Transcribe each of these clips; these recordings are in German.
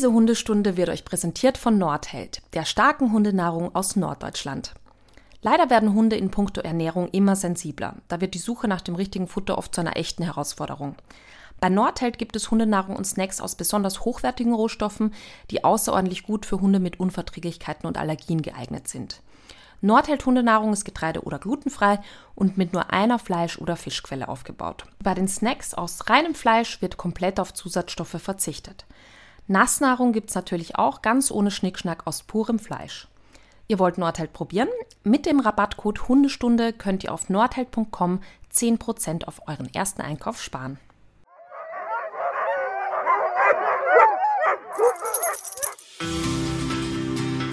Diese Hundestunde wird euch präsentiert von Nordheld, der starken Hundenahrung aus Norddeutschland. Leider werden Hunde in puncto Ernährung immer sensibler. Da wird die Suche nach dem richtigen Futter oft zu einer echten Herausforderung. Bei Nordheld gibt es Hundenahrung und Snacks aus besonders hochwertigen Rohstoffen, die außerordentlich gut für Hunde mit Unverträglichkeiten und Allergien geeignet sind. Nordheld Hundenahrung ist getreide- oder glutenfrei und mit nur einer Fleisch- oder Fischquelle aufgebaut. Bei den Snacks aus reinem Fleisch wird komplett auf Zusatzstoffe verzichtet. Nassnahrung gibt es natürlich auch ganz ohne Schnickschnack aus purem Fleisch. Ihr wollt Nordheld probieren? Mit dem Rabattcode Hundestunde könnt ihr auf nordheld.com 10% auf euren ersten Einkauf sparen.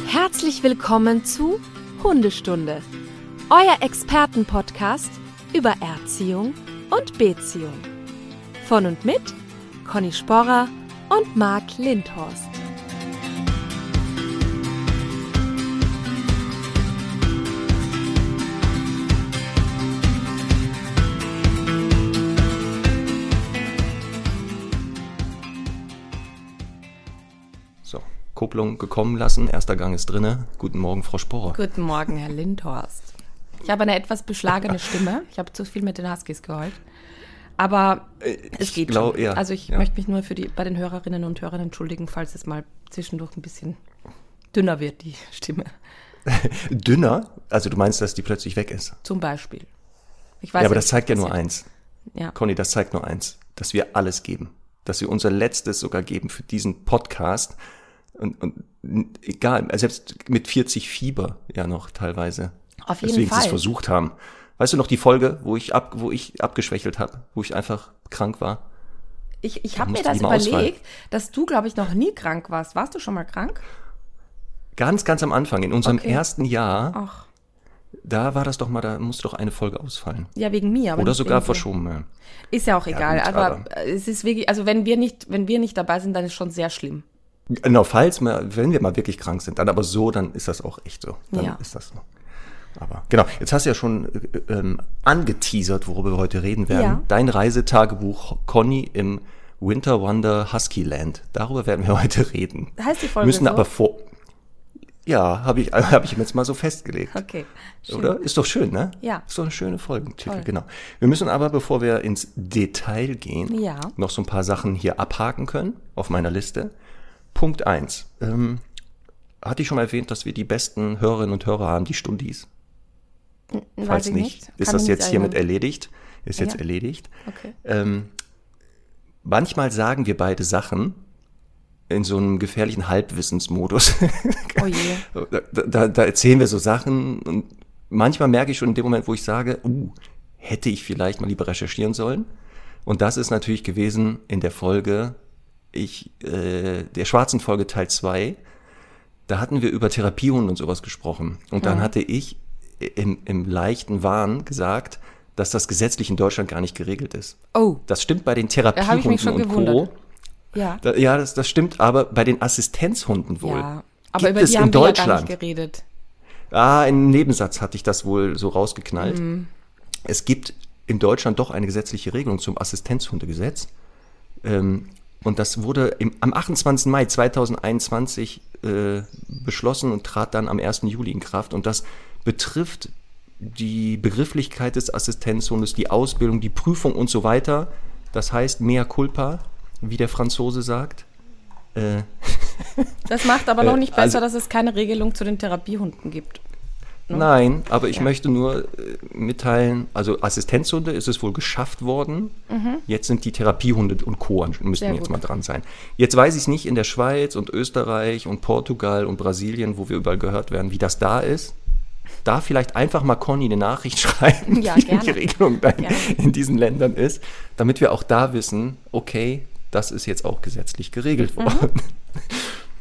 Herzlich willkommen zu Hundestunde, euer Expertenpodcast über Erziehung und Beziehung. Von und mit Conny Sporrer und Marc Lindhorst. So, Kupplung gekommen lassen. Erster Gang ist drinne. Guten Morgen, Frau Sporer. Guten Morgen, Herr Lindhorst. Ich habe eine etwas beschlagene Stimme. Ich habe zu viel mit den Huskies geheult. Aber es geht glaub, schon. ja, also ich ja. möchte mich nur für die, bei den Hörerinnen und Hörern entschuldigen, falls es mal zwischendurch ein bisschen dünner wird, die Stimme. Dünner? Also du meinst, dass die plötzlich weg ist? Zum Beispiel. Ich weiß Ja, aber das zeigt ja nur eins. Ja. Conny, das zeigt nur eins. Dass wir alles geben. Dass wir unser Letztes sogar geben für diesen Podcast. Und, und egal, selbst mit 40 Fieber ja noch teilweise. Auf jeden Deswegen sie es Fall. versucht haben. Weißt du noch die Folge, wo ich, ab, wo ich abgeschwächelt habe, wo ich einfach krank war? Ich, ich habe mir das mal ausfallen. überlegt, dass du, glaube ich, noch nie krank warst. Warst du schon mal krank? Ganz, ganz am Anfang, in unserem Okay. ersten Jahr, Ach, da war das doch mal, da musste doch eine Folge ausfallen. ja, wegen mir. Aber Oder sogar verschoben. Ja. Ist ja auch egal. gut, aber, aber- es ist wirklich, also wenn wir nicht, wenn wir nicht dabei sind, dann ist schon sehr schlimm. Genau, falls mal, wenn wir mal wirklich krank sind, dann aber so, dann ist das auch echt so. Dann Ja. ist das so. Aber genau, jetzt hast du ja schon äh, ähm, angeteasert, worüber wir heute reden werden. Ja. Dein Reisetagebuch Conny im Winter Wonder Husky Land. Darüber werden wir heute reden. Heißt die Folge Müssen so? aber vor. Ja, habe ich, hab ich mir jetzt mal so festgelegt. Okay. schön. Oder? Ist doch schön, ne? Ja. Ist doch eine schöne Folgentitel, Toll. genau. Wir müssen aber, bevor wir ins Detail gehen, Ja. noch so ein paar Sachen hier abhaken können auf meiner Liste. Punkt eins. Ähm, hatte ich schon mal erwähnt, dass wir die besten Hörerinnen und Hörer haben, die Stundis? Weiß Falls ich nicht, ist das jetzt hiermit erledigt? Ist jetzt Ja. erledigt. Okay. Ähm, manchmal sagen wir beide Sachen in so einem gefährlichen Halbwissensmodus. Oh je. da, da, da erzählen wir so Sachen und manchmal merke ich schon in dem Moment, wo ich sage, uh, hätte ich vielleicht mal lieber recherchieren sollen. Und das ist natürlich gewesen in der Folge, ich, äh, der schwarzen Folge Teil 2, da hatten wir über Therapiehunde und sowas gesprochen. Und dann hatte ich im, im leichten Wahn gesagt, dass das gesetzlich in Deutschland gar nicht geregelt ist. Oh, Das stimmt bei den Therapiehunden und Co. gewundert. ja. Da, ja, das, das stimmt, aber bei den Assistenzhunden wohl. Ja. Aber Gibt über es die in haben wir ja gar Deutschland? nicht geredet. Ah, im Nebensatz hatte ich das wohl so rausgeknallt. Mhm. Es gibt in Deutschland doch eine gesetzliche Regelung zum Assistenzhundegesetz. Ähm, und das wurde im, am 28. Mai 2021 äh, beschlossen und trat dann am 1. Juli in Kraft. Und das betrifft die Begrifflichkeit des Assistenzhundes, die Ausbildung, die Prüfung und so weiter. Das heißt mea culpa, wie der Franzose sagt. Äh, Das macht aber noch Äh, nicht besser, also- dass es keine Regelung zu den Therapiehunden gibt. Nein, aber ich Ja. möchte nur äh, mitteilen, also Assistenzhunde ist es wohl geschafft worden. Jetzt sind die Therapiehunde und Co. müssten Mhm. Jetzt mal dran sein. Jetzt weiß ich es nicht in der Schweiz und Österreich und Portugal und Brasilien, wo wir überall gehört werden, wie das da ist. Da vielleicht einfach mal Conny eine Nachricht schreiben, Ja, wie gerne. die Regelung dann Gerne. in diesen Ländern ist, damit wir auch da wissen, okay, das ist jetzt auch gesetzlich geregelt Mhm. worden.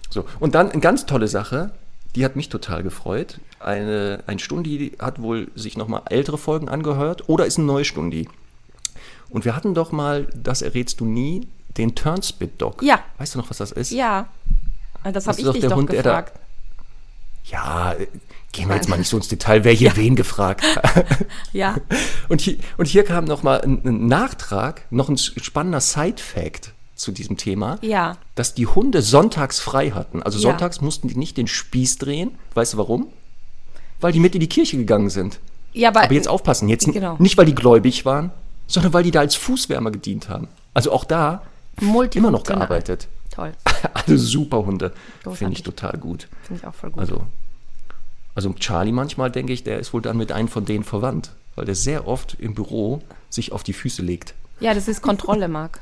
So, und dann eine ganz tolle Sache, die hat mich total gefreut. Eine, ein Stundi hat wohl sich nochmal ältere Folgen angehört oder ist ein Neustundi. Und wir hatten doch mal, das errätst du nie, den Turnspit-Dog. Ja. Weißt du noch, was das ist? Ja. Das habe ich doch dich der doch Hund, der da- gefragt. Ja, äh, gehen wir jetzt mal nicht so ins Detail, wer hier wen gefragt hat. Ja. Und hier, und hier kam nochmal ein, ein Nachtrag, noch ein spannender Side-Fact. zu diesem Thema, Ja. dass die Hunde sonntags frei hatten. Also Ja. sonntags mussten die nicht den Spieß drehen. Weißt du warum? Weil die mit in die Kirche gegangen sind. Ja, aber, Aber jetzt aufpassen, jetzt Genau. nicht, weil die gläubig waren, sondern weil die da als Fußwärmer gedient haben. Also auch da immer noch gearbeitet. Toll. Also super Hunde. Finde ich total gut. Finde ich auch voll gut. Also, also Charlie manchmal, denke ich, der ist wohl dann mit einem von denen verwandt. Weil der sehr oft im Büro sich auf die Füße legt. ja, das ist Kontrolle, Marc.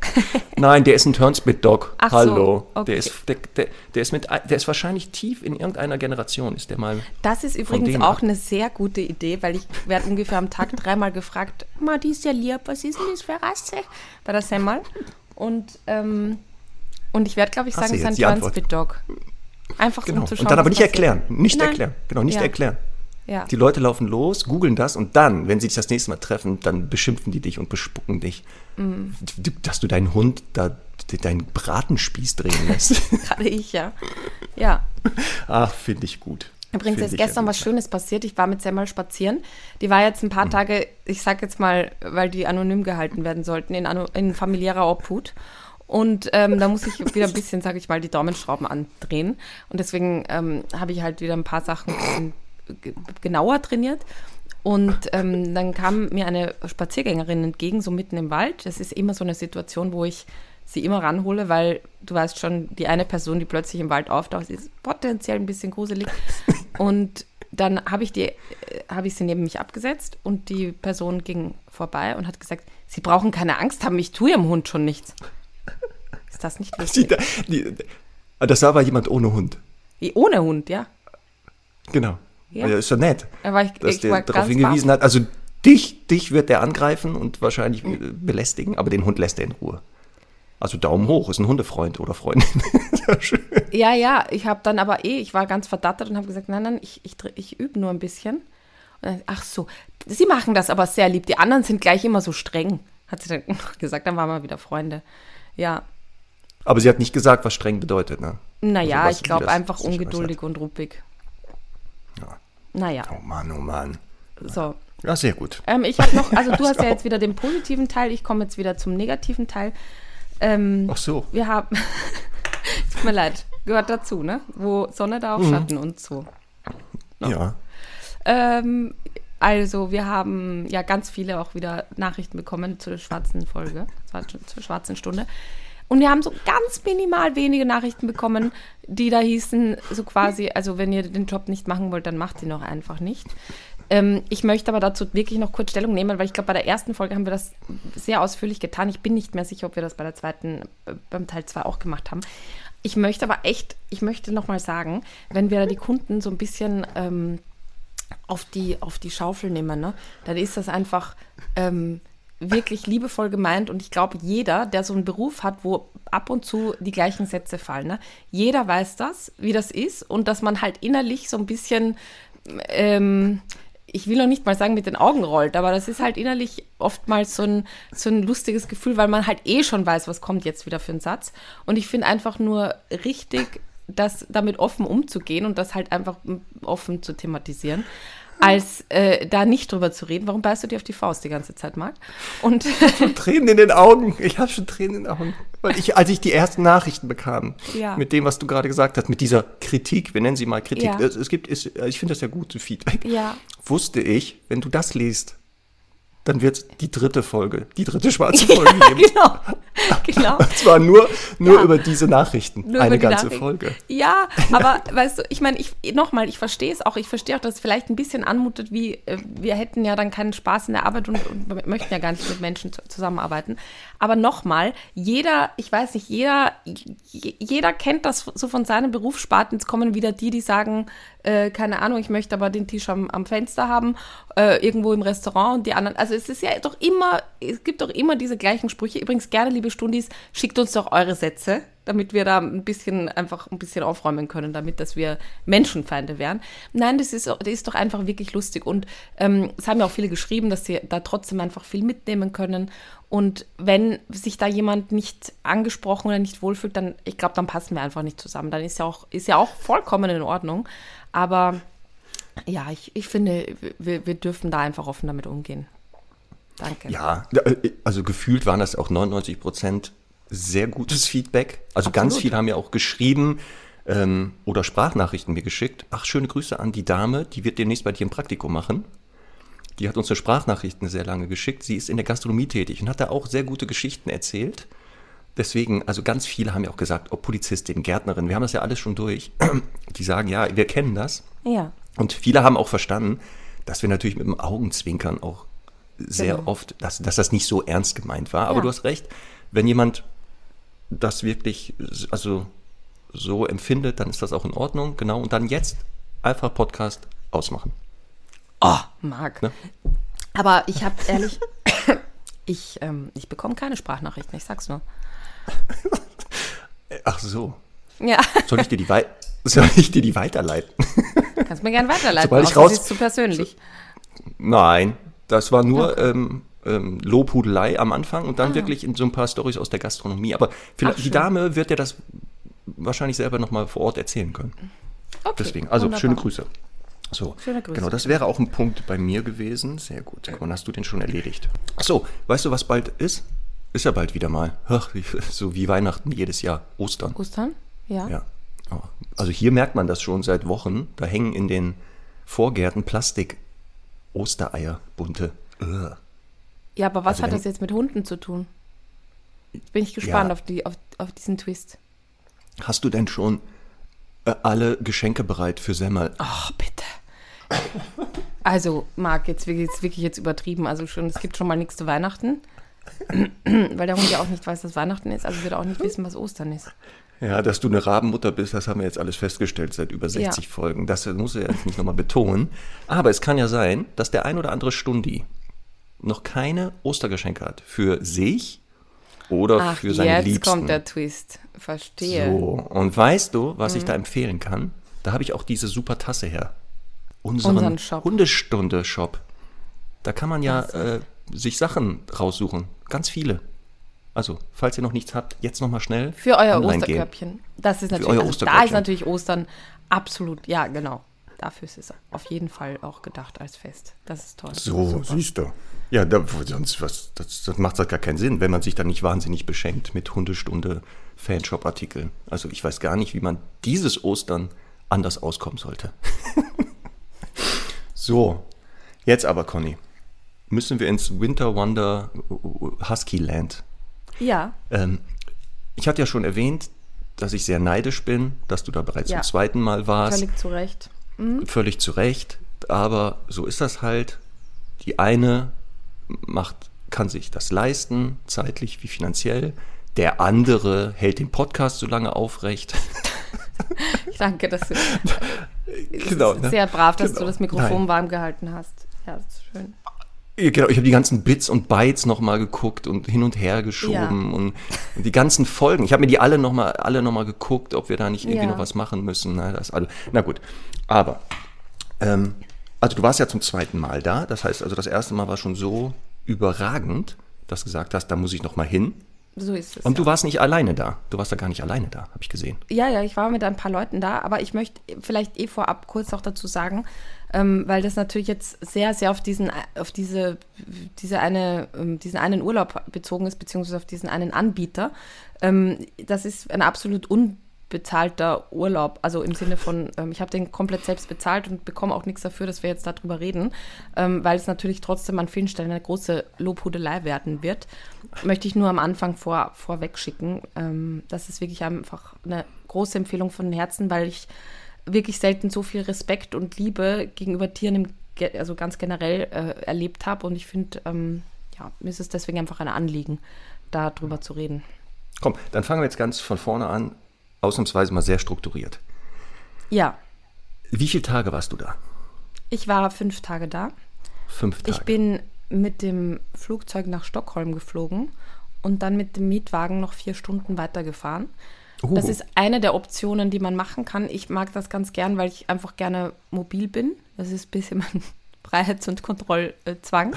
Nein, der ist ein Turnspit-Dog. Ach so, Hallo. okay. Der, ist, der, der, der, ist mit, der ist wahrscheinlich tief in irgendeiner Generation, ist der mal. Das ist übrigens auch ab. eine sehr gute Idee, weil ich werde ungefähr am Tag dreimal gefragt, Ma, die ist ja lieb, was ist denn das für Rasse? Bei der Semmel. Und, ähm, und ich werde, glaube ich, sagen, es ist ein? Transpit-Dog. Einfach so, Genau. um zu schauen. und dann aber nicht passiert. erklären. Nicht Nein. erklären. Genau, nicht Ja. erklären. Ja. Die Leute laufen los, googeln das und dann, wenn sie dich das nächste Mal treffen, dann beschimpfen die dich und bespucken dich. Mhm. Dass du deinen Hund da deinen Bratenspieß drehen lässt. Gerade ich, ja. Ja. Ach, finde ich gut. Übrigens ist gestern was. Schönes passiert. Ich war mit Semmel spazieren. Die war jetzt ein Mhm. paar Tage, ich sag jetzt mal, weil die anonym gehalten werden sollten, in, in familiärer Obhut. Und ähm, da muss ich wieder ein bisschen, sage ich mal, die Daumenschrauben andrehen. Und deswegen ähm, habe ich halt wieder ein paar Sachen ein genauer trainiert. Und ähm, dann kam mir eine Spaziergängerin entgegen, so mitten im Wald. Das ist immer so eine Situation, wo ich sie immer ranhole, weil du weißt schon, die eine Person, die plötzlich im Wald auftaucht, ist potenziell ein bisschen gruselig. Und dann habe ich, die, äh, habe ich sie neben mich abgesetzt und die Person ging vorbei und hat gesagt, Sie brauchen keine Angst haben, ich tue Ihrem Hund schon nichts. Ist das nicht lustig? die, das war aber jemand ohne Hund. Ohne Hund, ja. Genau. Ja. Ja. Ist doch nett, war ich, dass ich der darauf hingewiesen hat. Also dich, dich wird der angreifen und wahrscheinlich äh, belästigen, aber den Hund lässt er in Ruhe. Also Daumen hoch, ist ein Hundefreund oder Freundin. Ja, ja, ich habe dann aber eh, ich war ganz verdattert und habe gesagt, nein, nein, ich, ich, ich übe nur ein bisschen. Und dann, ach so, Sie machen das aber sehr lieb. Die anderen sind gleich immer so streng, hat sie dann gesagt. Dann waren wir wieder Freunde. Ja, Aber sie hat nicht gesagt, was streng bedeutet, ne? naja, Also ich glaube einfach ungeduldig und ruppig. Ja. Naja, Oh Mann, oh Mann. so. Ja, sehr gut. Ähm, ich habe noch, also du hast ja jetzt wieder den positiven Teil, ich komme jetzt wieder zum negativen Teil. Ähm, Ach so. wir haben, tut mir leid, gehört dazu, ne? Wo Sonne da auch Mhm. Schatten und so. Ja. Ähm, also, wir haben ja ganz viele auch wieder Nachrichten bekommen zur schwarzen Folge, zur schwarzen Stunde. Und wir haben so ganz minimal wenige Nachrichten bekommen, die da hießen, so quasi, also wenn ihr den Job nicht machen wollt, dann macht ihn doch einfach nicht. Ähm, ich möchte aber dazu wirklich noch kurz Stellung nehmen, weil ich glaube, bei der ersten Folge haben wir das sehr ausführlich getan. Ich bin nicht mehr sicher, ob wir das bei der zweiten, äh, beim Teil 2 auch gemacht haben. Ich möchte aber echt, ich möchte nochmal sagen, wenn wir da die Kunden so ein bisschen ähm, auf die, auf die Schaufel nehmen, ne, dann ist das einfach ähm, wirklich liebevoll gemeint. Und ich glaube, jeder, der so einen Beruf hat, wo ab und zu die gleichen Sätze fallen, ne, jeder weiß das, wie das ist und dass man halt innerlich so ein bisschen, ähm, ich will noch nicht mal sagen, mit den Augen rollt, aber das ist halt innerlich oftmals so ein, so ein lustiges Gefühl, weil man halt eh schon weiß, was kommt jetzt wieder für ein Satz. Und ich finde einfach nur richtig, das damit offen umzugehen und das halt einfach offen zu thematisieren, als äh, da nicht drüber zu reden. Warum beißt du dir auf die Faust die ganze Zeit, Marc? Und Tränen in den Augen. Ich habe schon Tränen in den Augen. Weil ich, als ich die ersten Nachrichten bekam, Ja. mit dem, was du gerade gesagt hast, mit dieser Kritik, wir nennen sie mal Kritik, Ja. es, es gibt, es, ich finde das ja gut, so Feedback, Ja. wusste ich, wenn du das liest, dann wird es die dritte Folge, die dritte schwarze Folge geben. genau, genau. Und zwar nur, nur Ja. über diese Nachrichten, Nur eine die ganze Nachricht. Folge. Ja, aber weißt du, ich meine, ich nochmal, ich verstehe es auch. Ich verstehe auch, dass es vielleicht ein bisschen anmutet, wie äh, wir hätten ja dann keinen Spaß in der Arbeit und, und möchten ja gar nicht mit Menschen zu, zusammenarbeiten. Aber nochmal, jeder, ich weiß nicht, jeder, jeder kennt das so von seinem Berufssparten. Jetzt kommen wieder die, die sagen, äh, keine Ahnung, ich möchte aber den Tisch am, am Fenster haben, äh, irgendwo im Restaurant und die anderen. Also es ist ja doch immer, es gibt doch immer diese gleichen Sprüche. Übrigens gerne, liebe Stundis, schickt uns doch eure Sätze, damit wir da ein bisschen einfach ein bisschen aufräumen können, damit dass wir Menschenfeinde wären. Nein, das ist, das ist doch einfach wirklich lustig und ähm, es haben ja auch viele geschrieben, dass sie da trotzdem einfach viel mitnehmen können. Und wenn sich da jemand nicht angesprochen oder nicht wohlfühlt, dann, ich glaube, dann passen wir einfach nicht zusammen. Dann ist ja auch, ist ja auch vollkommen in Ordnung. Aber ja, ich, ich finde, wir, wir dürfen da einfach offen damit umgehen. Danke. Ja, also gefühlt waren das auch 99 Prozent sehr gutes Feedback. Also Absolut. ganz viele haben ja auch geschrieben ähm, oder Sprachnachrichten mir geschickt. Ach, schöne Grüße an die Dame, die wird demnächst bei dir ein Praktikum machen. Die hat uns eine Sprachnachrichten sehr lange geschickt. Sie ist in der Gastronomie tätig und hat da auch sehr gute Geschichten erzählt. Deswegen, also ganz viele haben ja auch gesagt, ob Polizistin, Gärtnerin, wir haben das ja alles schon durch. Die sagen, ja, wir kennen das. Ja. Und viele haben auch verstanden, dass wir natürlich mit dem Augenzwinkern auch sehr Genau. oft, dass, dass das nicht so ernst gemeint war. Aber Ja. du hast recht, wenn jemand das wirklich also so empfindet, dann ist das auch in Ordnung. Genau. Und dann jetzt einfach Podcast ausmachen. Oh, Marc. Ne? Aber ich habe ehrlich, ich, ähm, ich bekomme keine Sprachnachrichten, ich sag's nur. Ach so. Ja, Soll ich dir die, wei soll ich dir die weiterleiten? kannst mir gern weiterleiten. Sobald ich raus- ist zu persönlich. Nein, das war nur ähm, ähm, Lobhudelei am Anfang und dann wirklich in so ein paar Stories aus der Gastronomie. Aber vielleicht, Ah. Ach, die. Dame wird ja das wahrscheinlich selber nochmal vor Ort erzählen können. Okay, Deswegen, also wunderbar. schöne Grüße. So, Schöne Grüße. genau, das wäre auch ein Punkt bei mir gewesen. Sehr gut. Mal, hast du den schon erledigt? Ach so, weißt du, was bald ist? Ist ja bald wieder mal. Ach, so wie Weihnachten jedes Jahr. Ostern. Ostern? Ja. Ja. Oh. Also hier merkt man das schon seit Wochen. Da hängen in den Vorgärten Plastik-Ostereier, bunte. Ugh. Ja, aber was Also hat das jetzt mit Hunden zu tun? Jetzt bin ich gespannt Ja. auf, die, auf, auf diesen Twist. Hast du denn schon äh, alle Geschenke bereit für Semmel? Ach, bitte. Also, Marc, jetzt wirklich, jetzt wirklich jetzt übertrieben. Also schon, es gibt schon mal nichts zu Weihnachten. Weil der Hund ja auch nicht weiß, dass Weihnachten ist, also wird er auch nicht wissen, was Ostern ist. Ja, dass du eine Rabenmutter bist, das haben wir jetzt alles festgestellt seit über 60 Ja. Folgen. Das muss er jetzt nicht nochmal betonen. Aber es kann ja sein, dass der ein oder andere Stundi noch keine Ostergeschenke hat. Für sich oder Ach, für seine jetzt Liebsten. kommt der Twist. Verstehe. So, und weißt du, was Mhm. ich da empfehlen kann? Da habe ich auch diese super Tasse her. Unseren, Unseren Shop. Hundestunde-Shop. Da kann man ja äh, sich Sachen raussuchen. Ganz viele. Also, falls ihr noch nichts habt, jetzt nochmal schnell. Für euer gehen. Osterkörbchen. Das ist natürlich, euer also da ist natürlich Ostern absolut, ja, genau. Dafür ist es auf jeden Fall auch gedacht als Fest. Das ist toll. So, siehst du. Ja, da, sonst was, das, das macht halt gar keinen Sinn, wenn man sich dann nicht wahnsinnig beschenkt mit Hundestunde Fanshop-Artikeln. Also ich weiß gar nicht, wie man dieses Ostern anders auskommen sollte. so, jetzt aber, Conny, müssen wir ins Winter Wonder Husky Land. Ja, Ähm, ich hatte ja schon erwähnt, dass ich sehr neidisch bin, dass du da bereits Ja. zum zweiten Mal warst völlig zu Recht. völlig zu Recht, aber so ist das halt. Die eine macht, kann sich das leisten, zeitlich wie finanziell. Der andere hält den Podcast so lange aufrecht. Ich danke, dass du genau, ist sehr brav, dass Genau. du das Mikrofon Nein. warm gehalten hast. Ja, das ist schön. Genau, ich habe die ganzen Bits und Bytes nochmal geguckt und hin und her geschoben Ja. und, und die ganzen Folgen. Ich habe mir die alle nochmal alle noch mal geguckt, ob wir da nicht irgendwie Ja. noch was machen müssen. Na, das alle. Na gut, aber ähm, also du warst ja zum zweiten Mal da. Das heißt, also das erste Mal war schon so überragend, dass du gesagt hast, da muss ich nochmal hin. So ist es. Und ja. du warst nicht alleine da. Du warst da gar nicht alleine da, habe ich gesehen. Ja, ja, ich war mit ein paar Leuten da, aber ich möchte vielleicht eh vorab kurz auch dazu sagen, ähm, weil das natürlich jetzt sehr, sehr auf diesen, auf diese, diese eine, ähm, diesen einen Urlaub bezogen ist, beziehungsweise auf diesen einen Anbieter. Ähm, das ist ein absolut unbezahlter Urlaub, also im Sinne von, ähm, ich habe den komplett selbst bezahlt und bekomme auch nichts dafür, dass wir jetzt darüber reden, ähm, weil es natürlich trotzdem an vielen Stellen eine große Lobhudelei werden wird. Möchte ich nur am Anfang vor, vorweg schicken. Ähm, das ist wirklich einfach eine große Empfehlung von Herzen, weil ich wirklich selten so viel Respekt und Liebe gegenüber Tieren, im, Ge- also ganz generell, äh, erlebt habe. Und ich finde, ähm, ja, mir ist es deswegen einfach ein Anliegen, darüber zu reden. Komm, dann fangen wir jetzt ganz von vorne an, ausnahmsweise mal sehr strukturiert. Ja, Wie viele Tage warst du da? ich war fünf Tage da. Fünf Tage. Ich bin mit dem Flugzeug nach Stockholm geflogen und dann mit dem Mietwagen noch vier Stunden weitergefahren. Uh. Das ist eine der Optionen, die man machen kann. Ich mag das ganz gern, weil ich einfach gerne mobil bin. Das ist ein bisschen mein Freiheits- und Kontrollzwang.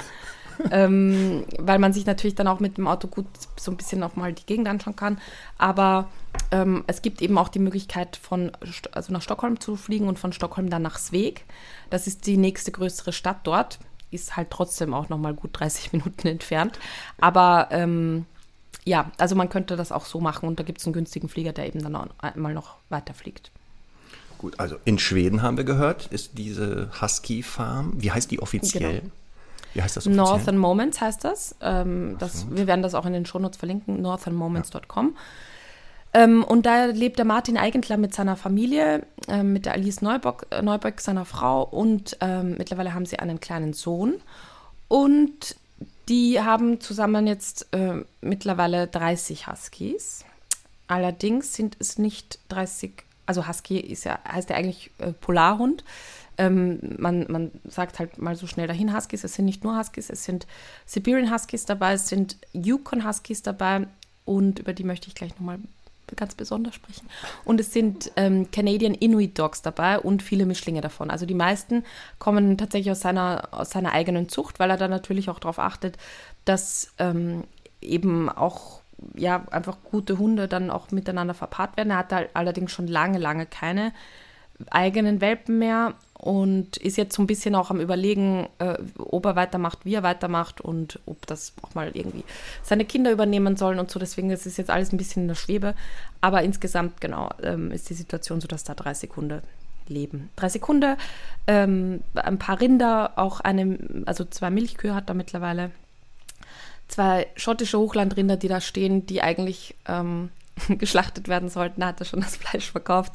Ähm, weil man sich natürlich dann auch mit dem Auto gut so ein bisschen auch mal die Gegend anschauen kann. Aber ähm, es gibt eben auch die Möglichkeit, von, also nach Stockholm zu fliegen und von Stockholm dann nach Sveg. Das ist die nächste größere Stadt dort. Ist halt trotzdem auch noch mal gut 30 Minuten entfernt. Aber ähm, ja, also man könnte das auch so machen und da gibt es einen günstigen Flieger, der eben dann auch einmal noch weiterfliegt. Gut, also in Schweden haben wir gehört, ist diese Husky Farm. Wie heißt die offiziell? Genau. Wie heißt das offiziell? Northern Moments heißt das. Ähm, das wir werden das auch in den Shownotes verlinken, northernmoments.com. Ja. Ähm, und da lebt der Martin Eigentler mit seiner Familie, ähm, mit der Alice Neubock, äh, Neubock seiner Frau und ähm, mittlerweile haben sie einen kleinen Sohn. Und die haben zusammen jetzt äh, mittlerweile 30 Huskies. Allerdings sind es nicht 30, also Husky ist ja, heißt ja eigentlich äh, Polarhund. Ähm, man, man sagt halt mal so schnell dahin Huskies. Es sind nicht nur Huskies, es sind Siberian Huskies dabei, es sind Yukon Huskies dabei und über die möchte ich gleich nochmal ganz besonders sprechen. Und es sind ähm, Canadian Inuit Dogs dabei und viele Mischlinge davon. Also die meisten kommen tatsächlich aus seiner, aus seiner eigenen Zucht, weil er da natürlich auch darauf achtet, dass ähm, eben auch ja, einfach gute Hunde dann auch miteinander verpaart werden. Er hat da allerdings schon lange, lange keine eigenen Welpen mehr und ist jetzt so ein bisschen auch am Überlegen, äh, ob er weitermacht, wie er weitermacht und ob das auch mal irgendwie seine Kinder übernehmen sollen und so. Deswegen ist es jetzt alles ein bisschen in der Schwebe. Aber insgesamt, genau, ähm, ist die Situation so, dass da drei Sekunden leben. Drei Sekunden, ähm, ein paar Rinder, auch eine, also zwei Milchkühe hat er mittlerweile. Zwei schottische Hochlandrinder, die da stehen, die eigentlich ähm, geschlachtet werden sollten, hat er schon das Fleisch verkauft.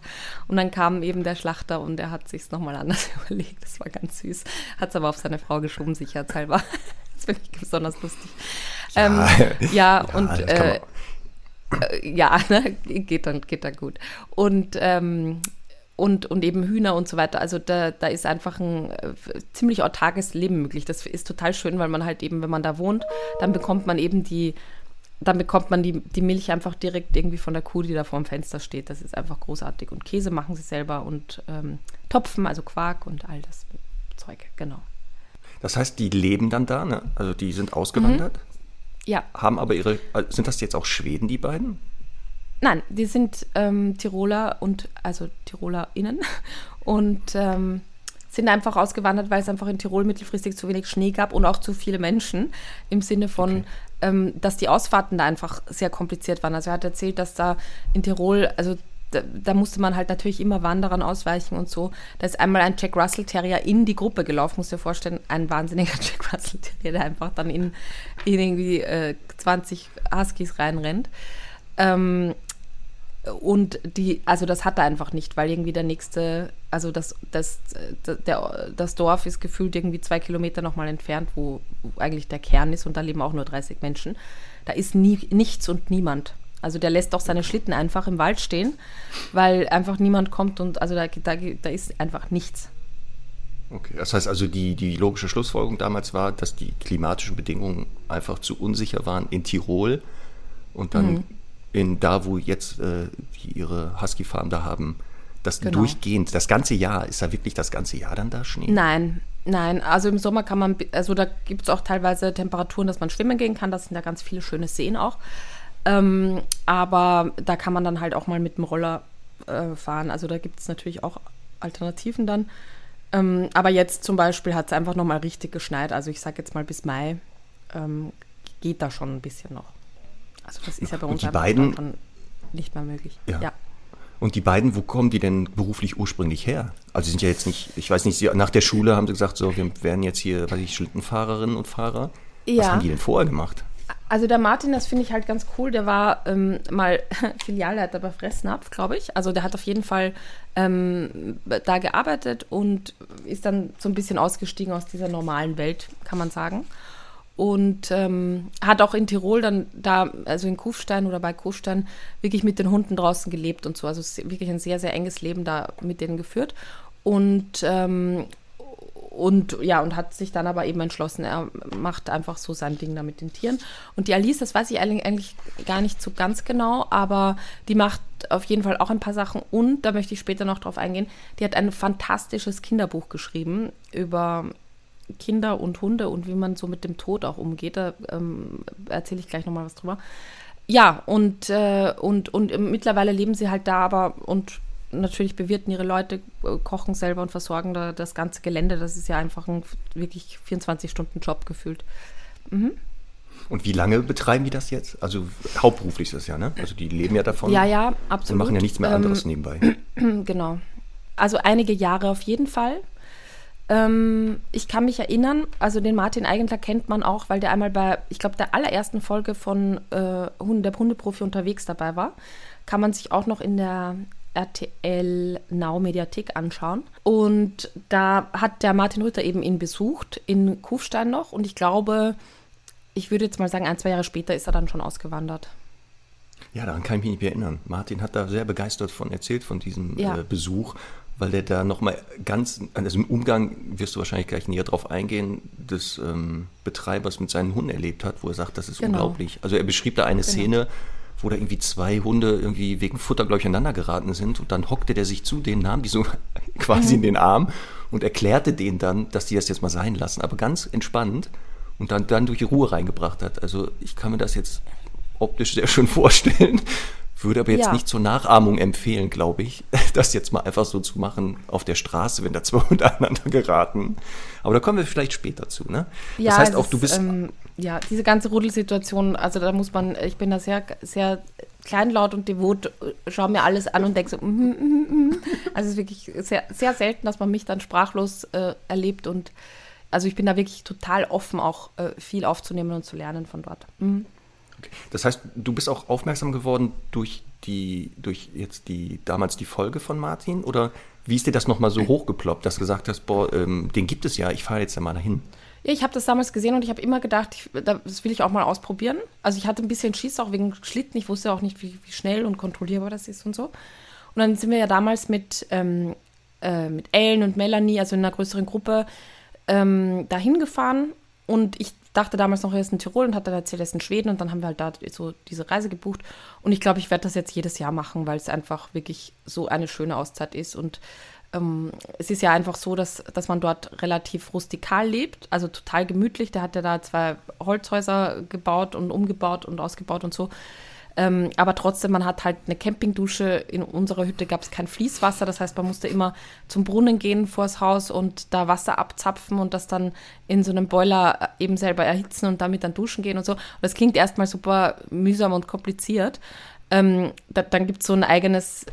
Und dann kam eben der Schlachter und er hat sich nochmal anders überlegt. Das war ganz süß. Hat es aber auf seine Frau geschoben, sicherheitshalber. Das finde ich besonders lustig. Ja, ähm, ja, ja und äh, äh, ja, ne, geht, dann, geht dann gut. Und ähm, und, und eben Hühner und so weiter. Also da, da ist einfach ein äh, ziemlich autarkes Leben möglich. Das ist total schön, weil man halt eben, wenn man da wohnt, dann bekommt man eben die dann bekommt man die, die Milch einfach direkt irgendwie von der Kuh, die da vor dem Fenster steht. Das ist einfach großartig. Und Käse machen sie selber und ähm, Topfen, also Quark und all das Zeug, genau. Das heißt, die leben dann da, ne? Also die sind ausgewandert? Mhm. Ja. Haben aber ihre, äh, sind das jetzt auch Schweden, die beiden? Nein, die sind ähm, Tiroler und, also TirolerInnen und ähm, sind einfach ausgewandert, weil es einfach in Tirol mittelfristig zu wenig Schnee gab und auch zu viele Menschen im Sinne von, okay ähm, dass die Ausfahrten da einfach sehr kompliziert waren. Also er hat erzählt, dass da in Tirol, also da, da, musste man halt natürlich immer Wanderern ausweichen und so. Da ist einmal ein Jack Russell Terrier in die Gruppe gelaufen, muss dir vorstellen, ein wahnsinniger Jack Russell Terrier, der einfach dann in, in irgendwie äh, 20 Huskies reinrennt. Ähm, und die, also das hat er einfach nicht, weil irgendwie der nächste, also das, das, der, das Dorf ist gefühlt irgendwie zwei Kilometer nochmal entfernt, wo eigentlich der Kern ist und da leben auch nur 30 Menschen. Da ist nie, nichts und niemand. Also der lässt auch seine Schlitten einfach im Wald stehen, weil einfach niemand kommt und also da, da, da ist einfach nichts. Okay, das heißt also, die, die logische Schlussfolgerung damals war, dass die klimatischen Bedingungen einfach zu unsicher waren in Tirol und dann mhm in da, wo jetzt äh, die ihre Husky-Farm da haben, das genau. durchgehend, das ganze Jahr, ist da wirklich das ganze Jahr dann da Schnee? Nein, nein. Also im Sommer kann man, also da gibt es auch teilweise Temperaturen, dass man schwimmen gehen kann. Das sind ja ganz viele schöne Seen auch. Ähm, aber da kann man dann halt auch mal mit dem Roller äh, fahren. Also da gibt es natürlich auch Alternativen dann. Ähm, aber jetzt zum Beispiel hat es einfach nochmal richtig geschneit. Also ich sage jetzt mal bis Mai ähm, geht da schon ein bisschen noch. Also das ist ja bei uns die beiden, nicht mehr möglich. Ja. ja. Und die beiden, wo kommen die denn beruflich ursprünglich her? Also sie sind ja jetzt nicht, ich weiß nicht, nach der Schule haben sie gesagt, so, wir werden jetzt hier, weiß ich, Schlittenfahrerinnen und Fahrer. Ja. Was haben die denn vorher gemacht? Also der Martin, das finde ich halt ganz cool, der war ähm, mal Filialleiter bei Fressnapf, glaube ich. Also der hat auf jeden Fall ähm, da gearbeitet und ist dann so ein bisschen ausgestiegen aus dieser normalen Welt, kann man sagen und ähm, hat auch in Tirol dann da, also in Kufstein oder bei Kufstein, wirklich mit den Hunden draußen gelebt und so. Also wirklich ein sehr, sehr enges Leben da mit denen geführt. Und, ähm, und ja, und hat sich dann aber eben entschlossen, er macht einfach so sein Ding da mit den Tieren. Und die Alice, das weiß ich eigentlich gar nicht so ganz genau, aber die macht auf jeden Fall auch ein paar Sachen. Und da möchte ich später noch drauf eingehen, die hat ein fantastisches Kinderbuch geschrieben über Kinder und Hunde und wie man so mit dem Tod auch umgeht. Da ähm, erzähle ich gleich nochmal was drüber. Ja, und, äh, und, und mittlerweile leben sie halt da, aber und natürlich bewirten ihre Leute, äh, kochen selber und versorgen da das ganze Gelände. Das ist ja einfach ein wirklich 24-Stunden-Job gefühlt. Mhm. Und wie lange betreiben die das jetzt? Also hauptberuflich ist das ja, ne? Also die leben ja davon. Ja, ja, absolut. Und machen ja nichts mehr anderes ähm, nebenbei. Genau. Also einige Jahre auf jeden Fall. Ähm, ich kann mich erinnern, also den Martin Eigentler kennt man auch, weil der einmal bei, ich glaube, der allerersten Folge von äh, Hunde, der Hundeprofi unterwegs dabei war. Kann man sich auch noch in der RTL Now Mediathek anschauen. Und da hat der Martin Rütter eben ihn besucht, in Kufstein noch. Und ich glaube, ich würde jetzt mal sagen, ein, zwei Jahre später ist er dann schon ausgewandert. Ja, daran kann ich mich nicht mehr erinnern. Martin hat da sehr begeistert von erzählt, von diesem ja. äh, Besuch weil der da nochmal ganz, also im Umgang wirst du wahrscheinlich gleich näher drauf eingehen, des ähm, Betreibers mit seinen Hunden erlebt hat, wo er sagt, das ist genau. unglaublich. Also er beschrieb da eine genau. Szene, wo da irgendwie zwei Hunde irgendwie wegen Futter, glaube ich, aneinander geraten sind und dann hockte der sich zu denen, nahm die so quasi mhm. in den Arm und erklärte denen dann, dass die das jetzt mal sein lassen, aber ganz entspannt und dann, dann durch die Ruhe reingebracht hat. Also ich kann mir das jetzt optisch sehr schön vorstellen, würde aber jetzt ja. nicht zur Nachahmung empfehlen, glaube ich, das jetzt mal einfach so zu machen auf der Straße, wenn da zwei untereinander geraten. Aber da kommen wir vielleicht später zu, ne? Ja, das heißt auch, du bist. Ähm, ja, diese ganze Rudelsituation, also da muss man, ich bin da sehr, sehr kleinlaut und devot, schaue mir alles an und denke so, mm, mm, mm. also es ist wirklich sehr, sehr selten, dass man mich dann sprachlos äh, erlebt und also ich bin da wirklich total offen, auch äh, viel aufzunehmen und zu lernen von dort. Mhm. Das heißt, du bist auch aufmerksam geworden durch die, durch jetzt die, damals die Folge von Martin? Oder wie ist dir das nochmal so hochgeploppt, dass du gesagt hast, boah, ähm, den gibt es ja, ich fahre jetzt ja mal dahin? Ja, ich habe das damals gesehen und ich habe immer gedacht, ich, das will ich auch mal ausprobieren. Also ich hatte ein bisschen Schiss, auch wegen Schlitten. Ich wusste auch nicht, wie, wie schnell und kontrollierbar das ist und so. Und dann sind wir ja damals mit, ähm, äh, mit Ellen und Melanie, also in einer größeren Gruppe, ähm, dahin gefahren. Und ich dachte damals noch, er ist in Tirol und hat dann erzählt, er ist in Schweden und dann haben wir halt da so diese Reise gebucht. Und ich glaube, ich werde das jetzt jedes Jahr machen, weil es einfach wirklich so eine schöne Auszeit ist. Und ähm, es ist ja einfach so, dass, dass man dort relativ rustikal lebt, also total gemütlich. Der hat ja da zwei Holzhäuser gebaut und umgebaut und ausgebaut und so. Ähm, aber trotzdem, man hat halt eine Campingdusche. In unserer Hütte gab es kein Fließwasser. Das heißt, man musste immer zum Brunnen gehen vors Haus und da Wasser abzapfen und das dann in so einem Boiler äh, eben selber erhitzen und damit dann duschen gehen und so. Und das klingt erstmal super mühsam und kompliziert. Ähm, da, dann gibt es so ein eigenes,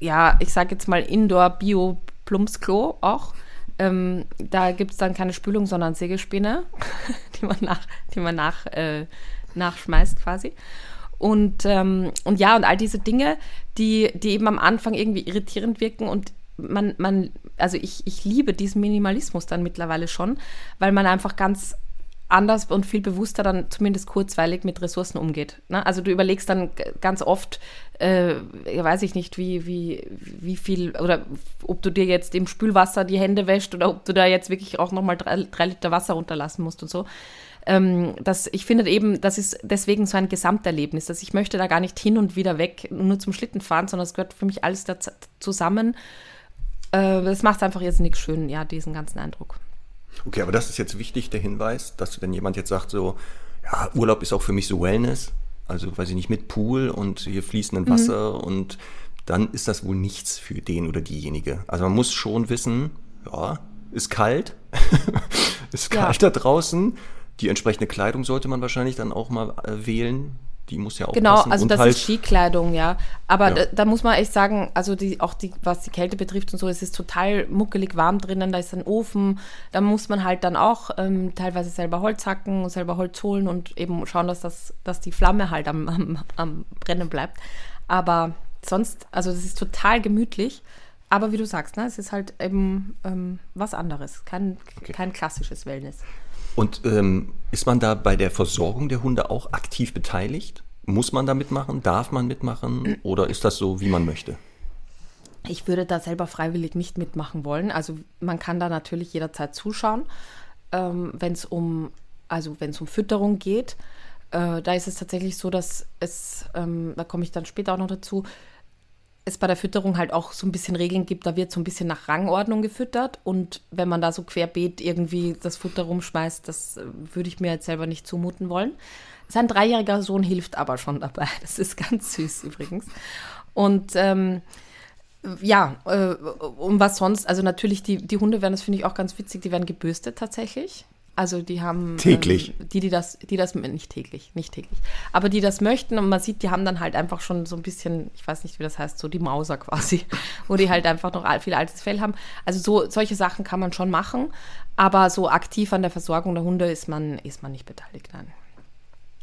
ja, ich sage jetzt mal Indoor-Bio-Plumpsklo auch. Ähm, da gibt es dann keine Spülung, sondern Sägespäne, die man, nach, die man nach, äh, nachschmeißt quasi. Und, ähm, und ja, und all diese Dinge, die, die eben am Anfang irgendwie irritierend wirken und man, man, also ich, ich liebe diesen Minimalismus dann mittlerweile schon, weil man einfach ganz anders und viel bewusster dann zumindest kurzweilig mit Ressourcen umgeht. Ne? Also du überlegst dann ganz oft, äh, weiß ich nicht, wie, wie, wie viel oder ob du dir jetzt im Spülwasser die Hände wäscht oder ob du da jetzt wirklich auch nochmal drei, drei Liter Wasser runterlassen musst und so ähm, dass ich finde eben, das ist deswegen so ein Gesamterlebnis, dass ich möchte da gar nicht hin und wieder weg, nur zum Schlitten fahren, sondern es gehört für mich alles da zusammen. Äh, das macht einfach jetzt nichts schön, ja, diesen ganzen Eindruck. Okay, aber das ist jetzt wichtig, der Hinweis, dass wenn jemand jetzt sagt so, ja, Urlaub ist auch für mich so Wellness, also weiß ich nicht, mit Pool und hier fließendem Wasser mhm. und dann ist das wohl nichts für den oder diejenige. Also man muss schon wissen, ja, ist kalt, ist kalt ja. da draußen, die entsprechende Kleidung sollte man wahrscheinlich dann auch mal äh, wählen. Die muss ja auch Genau, passen. also und das halt, ist Skikleidung, ja. Aber ja. Da, da, muss man echt sagen, also die, auch die, was die Kälte betrifft und so, es ist total muckelig warm drinnen, da ist ein Ofen, da muss man halt dann auch ähm, teilweise selber Holz hacken, selber Holz holen und eben schauen, dass, das, dass die Flamme halt am, am, am Brennen bleibt. Aber sonst, also das ist total gemütlich. Aber wie du sagst, ne, es ist halt eben ähm, was anderes, kein, okay. kein klassisches Wellness. Und ähm, ist man da bei der Versorgung der Hunde auch aktiv beteiligt? Muss man da mitmachen? Darf man mitmachen? Oder ist das so, wie man möchte? Ich würde da selber freiwillig nicht mitmachen wollen. Also man kann da natürlich jederzeit zuschauen, ähm, wenn es um, also um Fütterung geht. Äh, da ist es tatsächlich so, dass es, ähm, da komme ich dann später auch noch dazu, es bei der Fütterung halt auch so ein bisschen Regeln gibt, da wird so ein bisschen nach Rangordnung gefüttert und wenn man da so querbeet irgendwie das Futter rumschmeißt, das äh, würde ich mir jetzt selber nicht zumuten wollen. Sein dreijähriger Sohn hilft aber schon dabei. Das ist ganz süß übrigens. Und ähm, ja, äh, um was sonst, also natürlich, die, die Hunde werden, das finde ich auch ganz witzig, die werden gebürstet tatsächlich. Also die haben täglich. Ähm, die, die das, die das nicht täglich, nicht täglich, aber die das möchten und man sieht, die haben dann halt einfach schon so ein bisschen, ich weiß nicht, wie das heißt, so die Mauser quasi, wo die halt einfach noch viel altes Fell haben. Also so solche Sachen kann man schon machen, aber so aktiv an der Versorgung der Hunde ist man, ist man nicht beteiligt. Nein.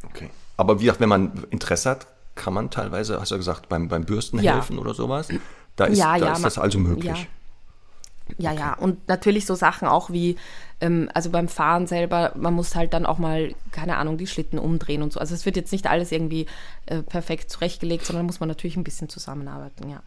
Okay. Aber wie gesagt, wenn man Interesse hat, kann man teilweise, hast du ja gesagt, beim, beim Bürsten ja. helfen oder sowas. Da ist, ja, da ja, ist das also möglich. Ja, okay. ja. Und natürlich so Sachen auch wie, ähm, also beim Fahren selber, man muss halt dann auch mal, keine Ahnung, die Schlitten umdrehen und so. Also es wird jetzt nicht alles irgendwie äh, perfekt zurechtgelegt, sondern muss man natürlich ein bisschen zusammenarbeiten, ja.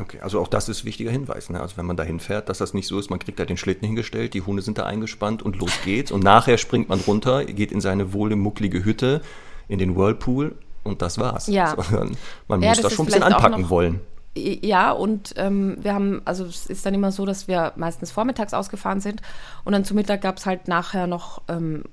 Okay, also auch das ist ein wichtiger Hinweis. Ne? Also wenn man da hinfährt, dass das nicht so ist, man kriegt da den Schlitten hingestellt, die Hunde sind da eingespannt und los geht's. Und nachher springt man runter, geht in seine wohle mucklige Hütte, in den Whirlpool und das war's. Ja. Sondern man ja, muss das schon ein bisschen anpacken wollen. Ja, und ähm, wir haben, also es ist dann immer so, dass wir meistens vormittags ausgefahren sind und dann zu Mittag gab es halt nachher noch ähm,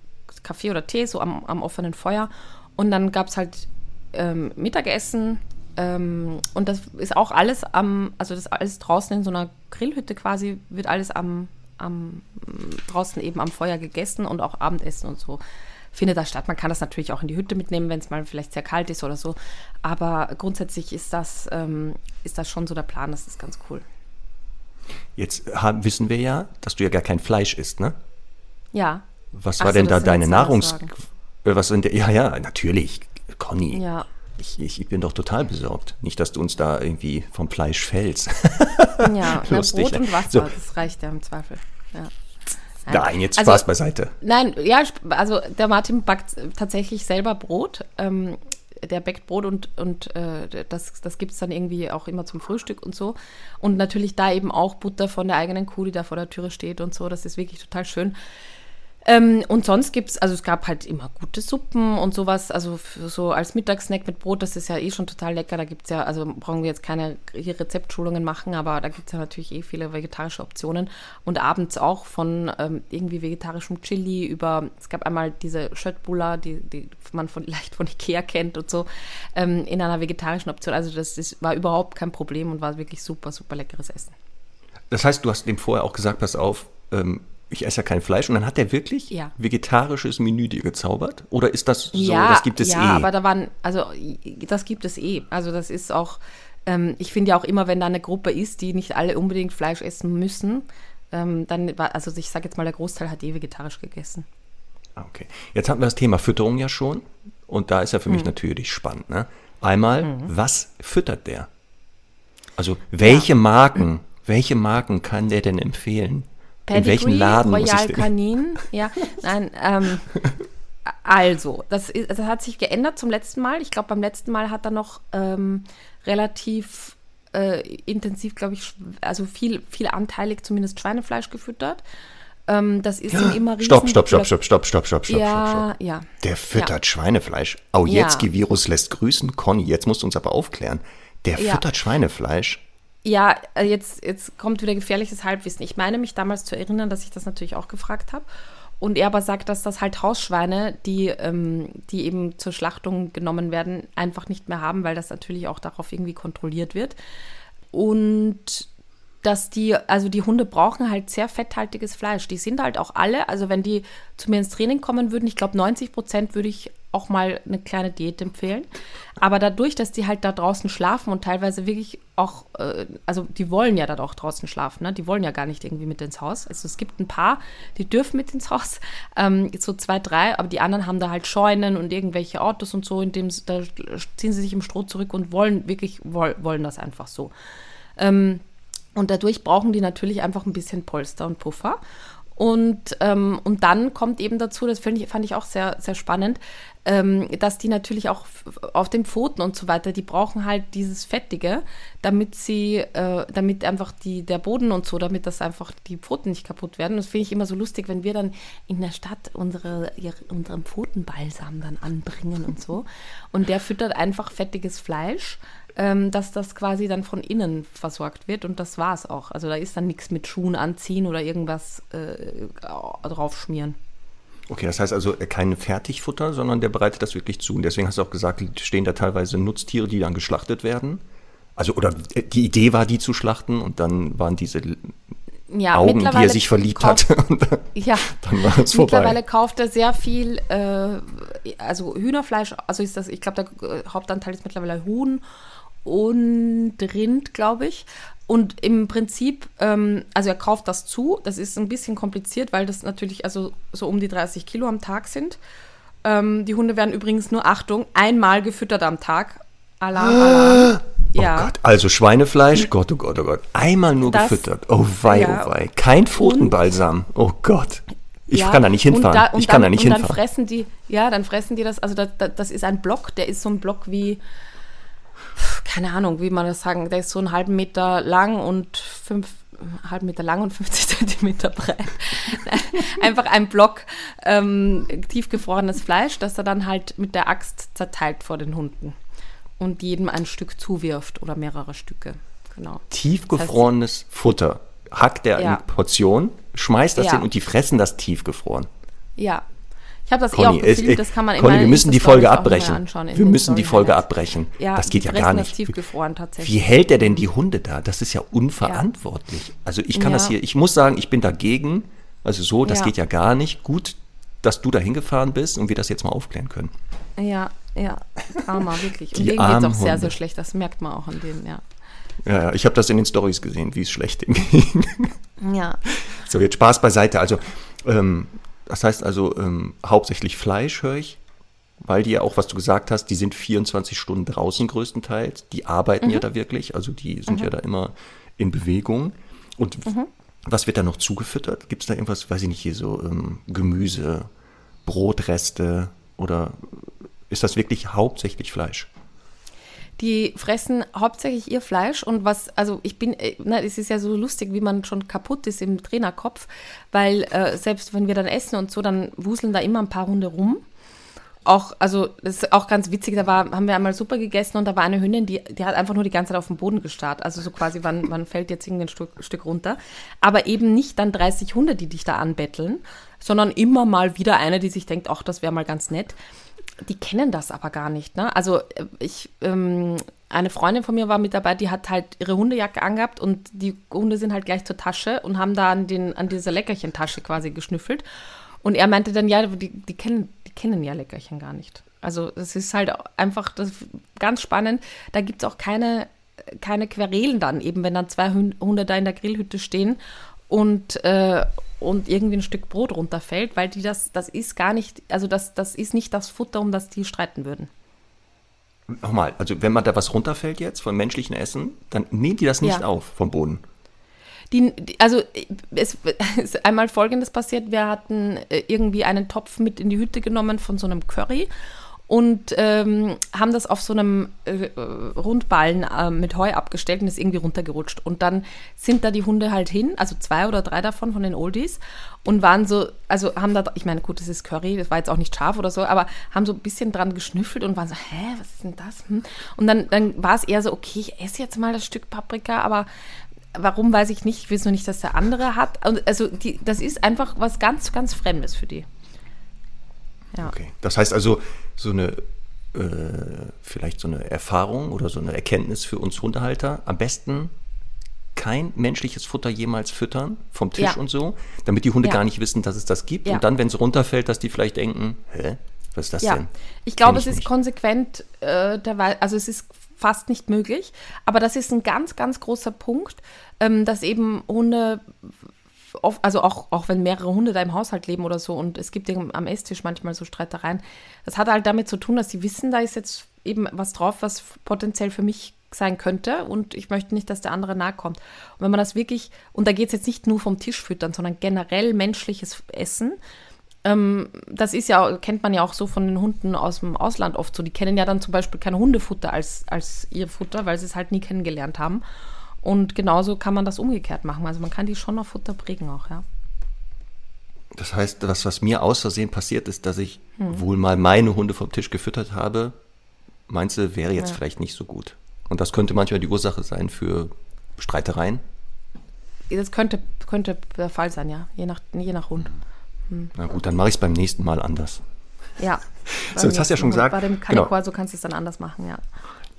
Kaffee oder Tee, so am, am offenen Feuer. Und dann gab es halt ähm, Mittagessen ähm, und das ist auch alles am, also das alles draußen in so einer Grillhütte quasi, wird alles am, am draußen eben am Feuer gegessen und auch Abendessen und so findet da statt. Man kann das natürlich auch in die Hütte mitnehmen, wenn es mal vielleicht sehr kalt ist oder so. Aber grundsätzlich ist das, ähm, ist das schon so der Plan, das ist ganz cool. Jetzt haben, wissen wir ja, dass du ja gar kein Fleisch isst, ne? Ja. Was war so, denn da deine Nahrungs... Äh, was sind ja, ja, natürlich, Conny. Ja. Ich, ich, ich, bin doch total besorgt. Nicht, dass du uns da irgendwie vom Fleisch fällst. ja, Lustig, Brot und Wasser, so. das reicht ja im Zweifel. Ja. Nein, jetzt also, Spaß beiseite. Nein, ja, also der Martin backt tatsächlich selber Brot. Ähm, der backt Brot und, und äh, das, das gibt es dann irgendwie auch immer zum Frühstück und so. Und natürlich da eben auch Butter von der eigenen Kuh, die da vor der Türe steht und so. Das ist wirklich total schön. Ähm, und sonst gibt es, also es gab halt immer gute Suppen und sowas, also so als Mittagssnack mit Brot, das ist ja eh schon total lecker. Da gibt es ja, also brauchen wir jetzt keine Rezeptschulungen machen, aber da gibt es ja natürlich eh viele vegetarische Optionen. Und abends auch von ähm, irgendwie vegetarischem Chili über, es gab einmal diese Schöttbulla, die, die man von, leicht von Ikea kennt und so, ähm, in einer vegetarischen Option. Also das ist, war überhaupt kein Problem und war wirklich super, super leckeres Essen. Das heißt, du hast dem vorher auch gesagt, pass auf, ähm, ich esse ja kein Fleisch. Und dann hat er wirklich ja. vegetarisches Menü dir gezaubert? Oder ist das so, ja, das gibt es ja, eh? Ja, aber da waren, also das gibt es eh. Also das ist auch, ähm, ich finde ja auch immer, wenn da eine Gruppe ist, die nicht alle unbedingt Fleisch essen müssen, ähm, dann war, also ich sage jetzt mal, der Großteil hat eh vegetarisch gegessen. Ah, okay. Jetzt hatten wir das Thema Fütterung ja schon. Und da ist ja für mich mhm. natürlich spannend. Ne? Einmal, mhm. was füttert der? Also welche ja. Marken, welche Marken kann der denn empfehlen? Pedigree, in welchem Laden Royal muss ich Canin, ja, nein, ähm, also, das, ist, das hat sich geändert zum letzten Mal. Ich glaube, beim letzten Mal hat er noch ähm, relativ äh, intensiv, glaube ich, also viel, viel anteilig zumindest Schweinefleisch gefüttert. Ähm, das ist ja, immer riesen Stopp, stopp, stopp, stopp, stopp, stopp, stopp, stopp, ja, stopp, stopp. Ja, Der füttert ja. Schweinefleisch. Oh, jetzt ja. Virus lässt grüßen. Conny, jetzt musst du uns aber aufklären. Der füttert Schweinefleisch. Ja, äh, jetzt, jetzt kommt wieder gefährliches Halbwissen. Ich meine mich damals zu erinnern, dass ich das natürlich auch gefragt habe. Und er aber sagt, dass das halt Hausschweine, die, ähm, die eben zur Schlachtung genommen werden, einfach nicht mehr haben, weil das natürlich auch darauf irgendwie kontrolliert wird. Und dass die, also die Hunde brauchen halt sehr fetthaltiges Fleisch. Die sind halt auch alle, also wenn die zu mir ins Training kommen würden, ich glaube 90 Prozent würde ich auch mal eine kleine Diät empfehlen. Aber dadurch, dass die halt da draußen schlafen und teilweise wirklich auch, äh, also die wollen ja da auch draußen schlafen, ne? die wollen ja gar nicht irgendwie mit ins Haus. Also es gibt ein paar, die dürfen mit ins Haus, ähm, so zwei, drei, aber die anderen haben da halt Scheunen und irgendwelche Autos und so, in dem da ziehen sie sich im Stroh zurück und wollen wirklich, wollen das einfach so. Ähm, und dadurch brauchen die natürlich einfach ein bisschen Polster und Puffer. Und, ähm, und dann kommt eben dazu, das ich, fand ich auch sehr, sehr spannend, ähm, dass die natürlich auch auf den Pfoten und so weiter, die brauchen halt dieses Fettige, damit sie, äh, damit einfach die, der Boden und so, damit das einfach die Pfoten nicht kaputt werden. Das finde ich immer so lustig, wenn wir dann in der Stadt unsere, unseren Pfotenbalsam dann anbringen und so. Und der füttert einfach fettiges Fleisch ähm, dass das quasi dann von innen versorgt wird und das war es auch. Also da ist dann nichts mit Schuhen anziehen oder irgendwas äh, draufschmieren. Okay, das heißt also kein Fertigfutter, sondern der bereitet das wirklich zu. Und deswegen hast du auch gesagt, stehen da teilweise Nutztiere, die dann geschlachtet werden. Also, oder äh, die Idee war, die zu schlachten und dann waren diese ja, Augen, die er sich verliebt kauft- hat. Dann, Ja, dann war es vorbei. mittlerweile kauft er sehr viel, äh, also Hühnerfleisch, also ist das, ich glaube, der äh, Hauptanteil ist mittlerweile Huhn und Rind, glaube ich. Und im Prinzip, ähm, also er kauft das zu, das ist ein bisschen kompliziert, weil das natürlich also so um die 30 Kilo am Tag sind. Ähm, die Hunde werden übrigens nur, Achtung, einmal gefüttert am Tag. Alarm, Alarm. Ja. Oh Gott, also Schweinefleisch, Gott, oh Gott, oh Gott. Einmal nur Das- gefüttert. Oh wei, Ja. oh wei. Kein Pfotenbalsam. Oh Gott. Ich Ja, kann da nicht hinfahren. da- und ich kann dann, da nicht und hinfahren. dann fressen die, ja, dann fressen die das, also das, das, das ist ein Block, der ist so ein Block wie, keine Ahnung, wie man das sagen, der ist so einen halben Meter lang und fünf, einen halben Meter lang und 50 Zentimeter breit. Einfach ein Block ähm, tiefgefrorenes Fleisch, das er dann halt mit der Axt zerteilt vor den Hunden und jedem ein Stück zuwirft oder mehrere Stücke. Genau. Tiefgefrorenes Futter. Hackt er Ja. in Portionen, schmeißt das Ja. hin und die fressen das tiefgefroren. Ja. Ich habe das eh Conny, auch es- gefilmt, äh, das kann man Conny, meinen wir müssen die Folge abbrechen. Wir müssen die Folge abbrechen. Ja, das geht ja gar nicht. tiefgefroren tatsächlich. Wie hält er denn die Hunde da? Das ist ja unverantwortlich. Also ich kann Ja. das hier, ich muss sagen, ich bin dagegen. Also so, das Ja. geht ja gar nicht. Gut, dass du da hingefahren bist und wir das jetzt mal aufklären können. Ja, ja, Drama, wirklich. Und Die denen geht es auch sehr, sehr schlecht. Das merkt man auch an denen, ja. Ja, ja, ich habe das in den Stories gesehen, wie es schlecht ging. Ja, So, jetzt Spaß beiseite. Also, ähm, das heißt also ähm, hauptsächlich Fleisch, höre ich. Weil die ja auch, was du gesagt hast, die sind 24 Stunden draußen größtenteils. Die arbeiten Mhm. ja da wirklich, also die sind ja da immer in Bewegung. Und Mhm. was wird da noch zugefüttert? Gibt es da irgendwas, weiß ich nicht, hier so ähm, Gemüse, Brotreste oder ist das wirklich hauptsächlich Fleisch? Die fressen hauptsächlich ihr Fleisch und was, also ich bin, äh, na, es ist ja so lustig, wie man schon kaputt ist im Trainerkopf, weil äh, selbst wenn wir dann essen und so, dann wuseln da immer ein paar Hunde rum. Auch, also das ist auch ganz witzig, da war, haben wir einmal Suppe gegessen und da war eine Hündin, die, die hat einfach nur die ganze Zeit auf dem Boden gestarrt. Also so quasi, wann, wann fällt jetzt irgendein Stück, Stück runter. Aber eben nicht dann 30 Hunde, die dich da anbetteln, sondern immer mal wieder eine, die sich denkt, ach, das wäre mal ganz nett. Die kennen das aber gar nicht. Ne? Also äh, ich, ähm, eine Freundin von mir war mit dabei, die hat halt ihre Hundejacke angehabt und die Hunde sind halt gleich zur Tasche und haben da an, den, an dieser Leckerchentasche quasi geschnüffelt. Und er meinte dann, ja, die, die, kennen, die kennen ja Leckerchen gar nicht. Also es ist halt einfach das ganz spannend. Da gibt es auch keine, keine Querelen dann, eben wenn dann zwei Hunde da in der Grillhütte stehen und, äh, und irgendwie ein Stück Brot runterfällt, weil die das, das ist gar nicht, also das, das ist nicht das Futter, um das die streiten würden. Nochmal, also wenn man da was runterfällt jetzt von menschlichen Essen, dann nehmen die das nicht Ja. auf vom Boden. Die, also es ist einmal Folgendes passiert. Wir hatten äh, irgendwie einen Topf mit in die Hütte genommen von so einem Curry und ähm, haben das auf so einem äh, Rundballen äh, mit Heu abgestellt und ist irgendwie runtergerutscht. Und dann sind da die Hunde halt hin, also zwei oder drei davon von den Oldies und waren so, also haben da, ich meine, gut, das ist Curry, das war jetzt auch nicht scharf oder so, aber haben so ein bisschen dran geschnüffelt und waren so, hä, was ist denn das? Hm? Und dann, dann war es eher so, okay, ich esse jetzt mal das Stück Paprika, aber Warum weiß ich nicht. Ich will nur nicht, dass der andere hat. Also die, das ist einfach was ganz, ganz Fremdes für die. Ja. Okay. Das heißt also, so eine, äh, vielleicht so eine Erfahrung oder so eine Erkenntnis für uns Hundehalter, am besten kein menschliches Futter jemals füttern, vom Tisch Ja. und so, damit die Hunde Ja. gar nicht wissen, dass es das gibt. Und dann, wenn es runterfällt, dass die vielleicht denken, hä, was ist das denn? ich glaube, es ist nicht. konsequent, äh, derweil, also es ist fast nicht möglich, aber das ist ein ganz, ganz großer Punkt, ähm, dass eben Hunde, oft, also auch, auch wenn mehrere Hunde da im Haushalt leben oder so und es gibt am Esstisch manchmal so Streitereien, das hat halt damit zu tun, dass sie wissen, da ist jetzt eben was drauf, was potenziell für mich sein könnte und ich möchte nicht, dass der andere nahe kommt. Und wenn man das wirklich, und da geht es jetzt nicht nur vom Tisch füttern, sondern generell menschliches Essen, ähm, das ist ja, kennt man ja auch so von den Hunden aus dem Ausland oft so. Die kennen ja dann zum Beispiel kein Hundefutter als, als ihr Futter, weil sie es halt nie kennengelernt haben. Und genauso kann man das umgekehrt machen. Also man kann die schon auf Futter prägen auch, ja. Das heißt, das, was mir aus Versehen passiert ist, dass ich Hm. wohl mal meine Hunde vom Tisch gefüttert habe, meinst du, wäre jetzt Ja. vielleicht nicht so gut. Und das könnte manchmal die Ursache sein für Streitereien. Das könnte, könnte der Fall sein, ja. Je nach, je nach Hund. Na gut, dann mache ich es beim nächsten Mal anders. Ja. So, jetzt hast du ja schon gesagt, Bei dem genau. Kanekor, so kannst du es dann anders machen, ja.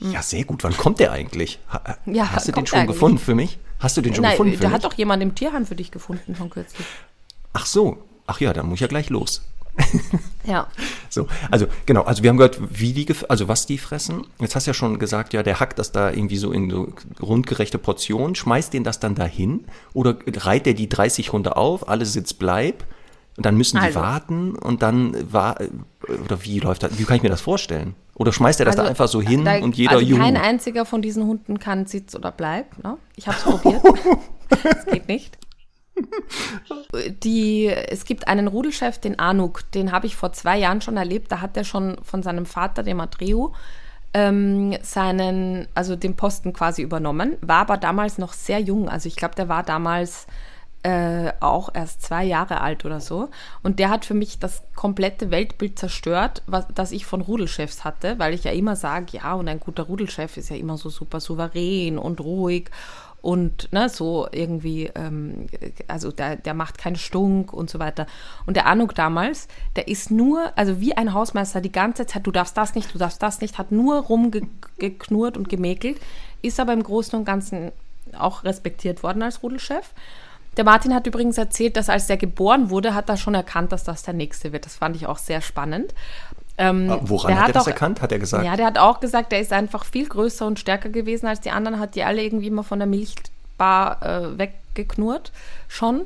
Ja, sehr gut. Wann kommt der eigentlich? Ha, Ja, hast du den schon eigentlich. gefunden für mich? Hast du den schon Nein, gefunden? da hat doch jemand im Tierheim für dich gefunden schon kürzlich. Ach so. Ach ja, dann muss ich ja gleich los. Ja. So, also genau, also wir haben gehört, wie die, also was die fressen. Jetzt hast du ja schon gesagt, ja, der hackt das da irgendwie so in so rundgerechte Portionen, schmeißt den das dann dahin oder reiht der die 30 Hunde auf, alle Sitz bleib und dann müssen die Also. warten und dann war oder wie läuft das? Wie kann ich mir das vorstellen? Oder schmeißt er das da Also, einfach so hin da, und jeder also Juhu? kein einziger von diesen Hunden kann Sitz oder Bleib. Ne? Ich habe es probiert. das geht nicht. Die, es gibt einen Rudelchef, den Anuk, den habe ich vor zwei Jahren schon erlebt. Da hat er schon von seinem Vater, dem Atreu, ähm, seinen, also den Posten quasi übernommen, war aber damals noch sehr jung. Also ich glaube, der war damals äh, auch erst zwei Jahre alt oder so. Und der hat für mich das komplette Weltbild zerstört, was, das ich von Rudelchefs hatte, weil ich ja immer sage, ja, und ein guter Rudelchef ist ja immer so super souverän und ruhig und ne, so irgendwie, ähm, also der, der macht keinen Stunk und so weiter. Und der Anuk damals, der ist nur, also wie ein Hausmeister die ganze Zeit, du darfst das nicht, du darfst das nicht, hat nur rumgeknurrt und gemäkelt, ist aber im Großen und Ganzen auch respektiert worden als Rudelchef. Der Martin hat übrigens erzählt, dass als der geboren wurde, hat er schon erkannt, dass das der nächste wird. Das fand ich auch sehr spannend. Ähm, Ah, Woran hat er das auch- erkannt? Hat er gesagt? Ja, der hat auch gesagt, der ist einfach viel größer und stärker gewesen als die anderen, hat die alle irgendwie immer von der Milchbar äh, weggeknurrt schon.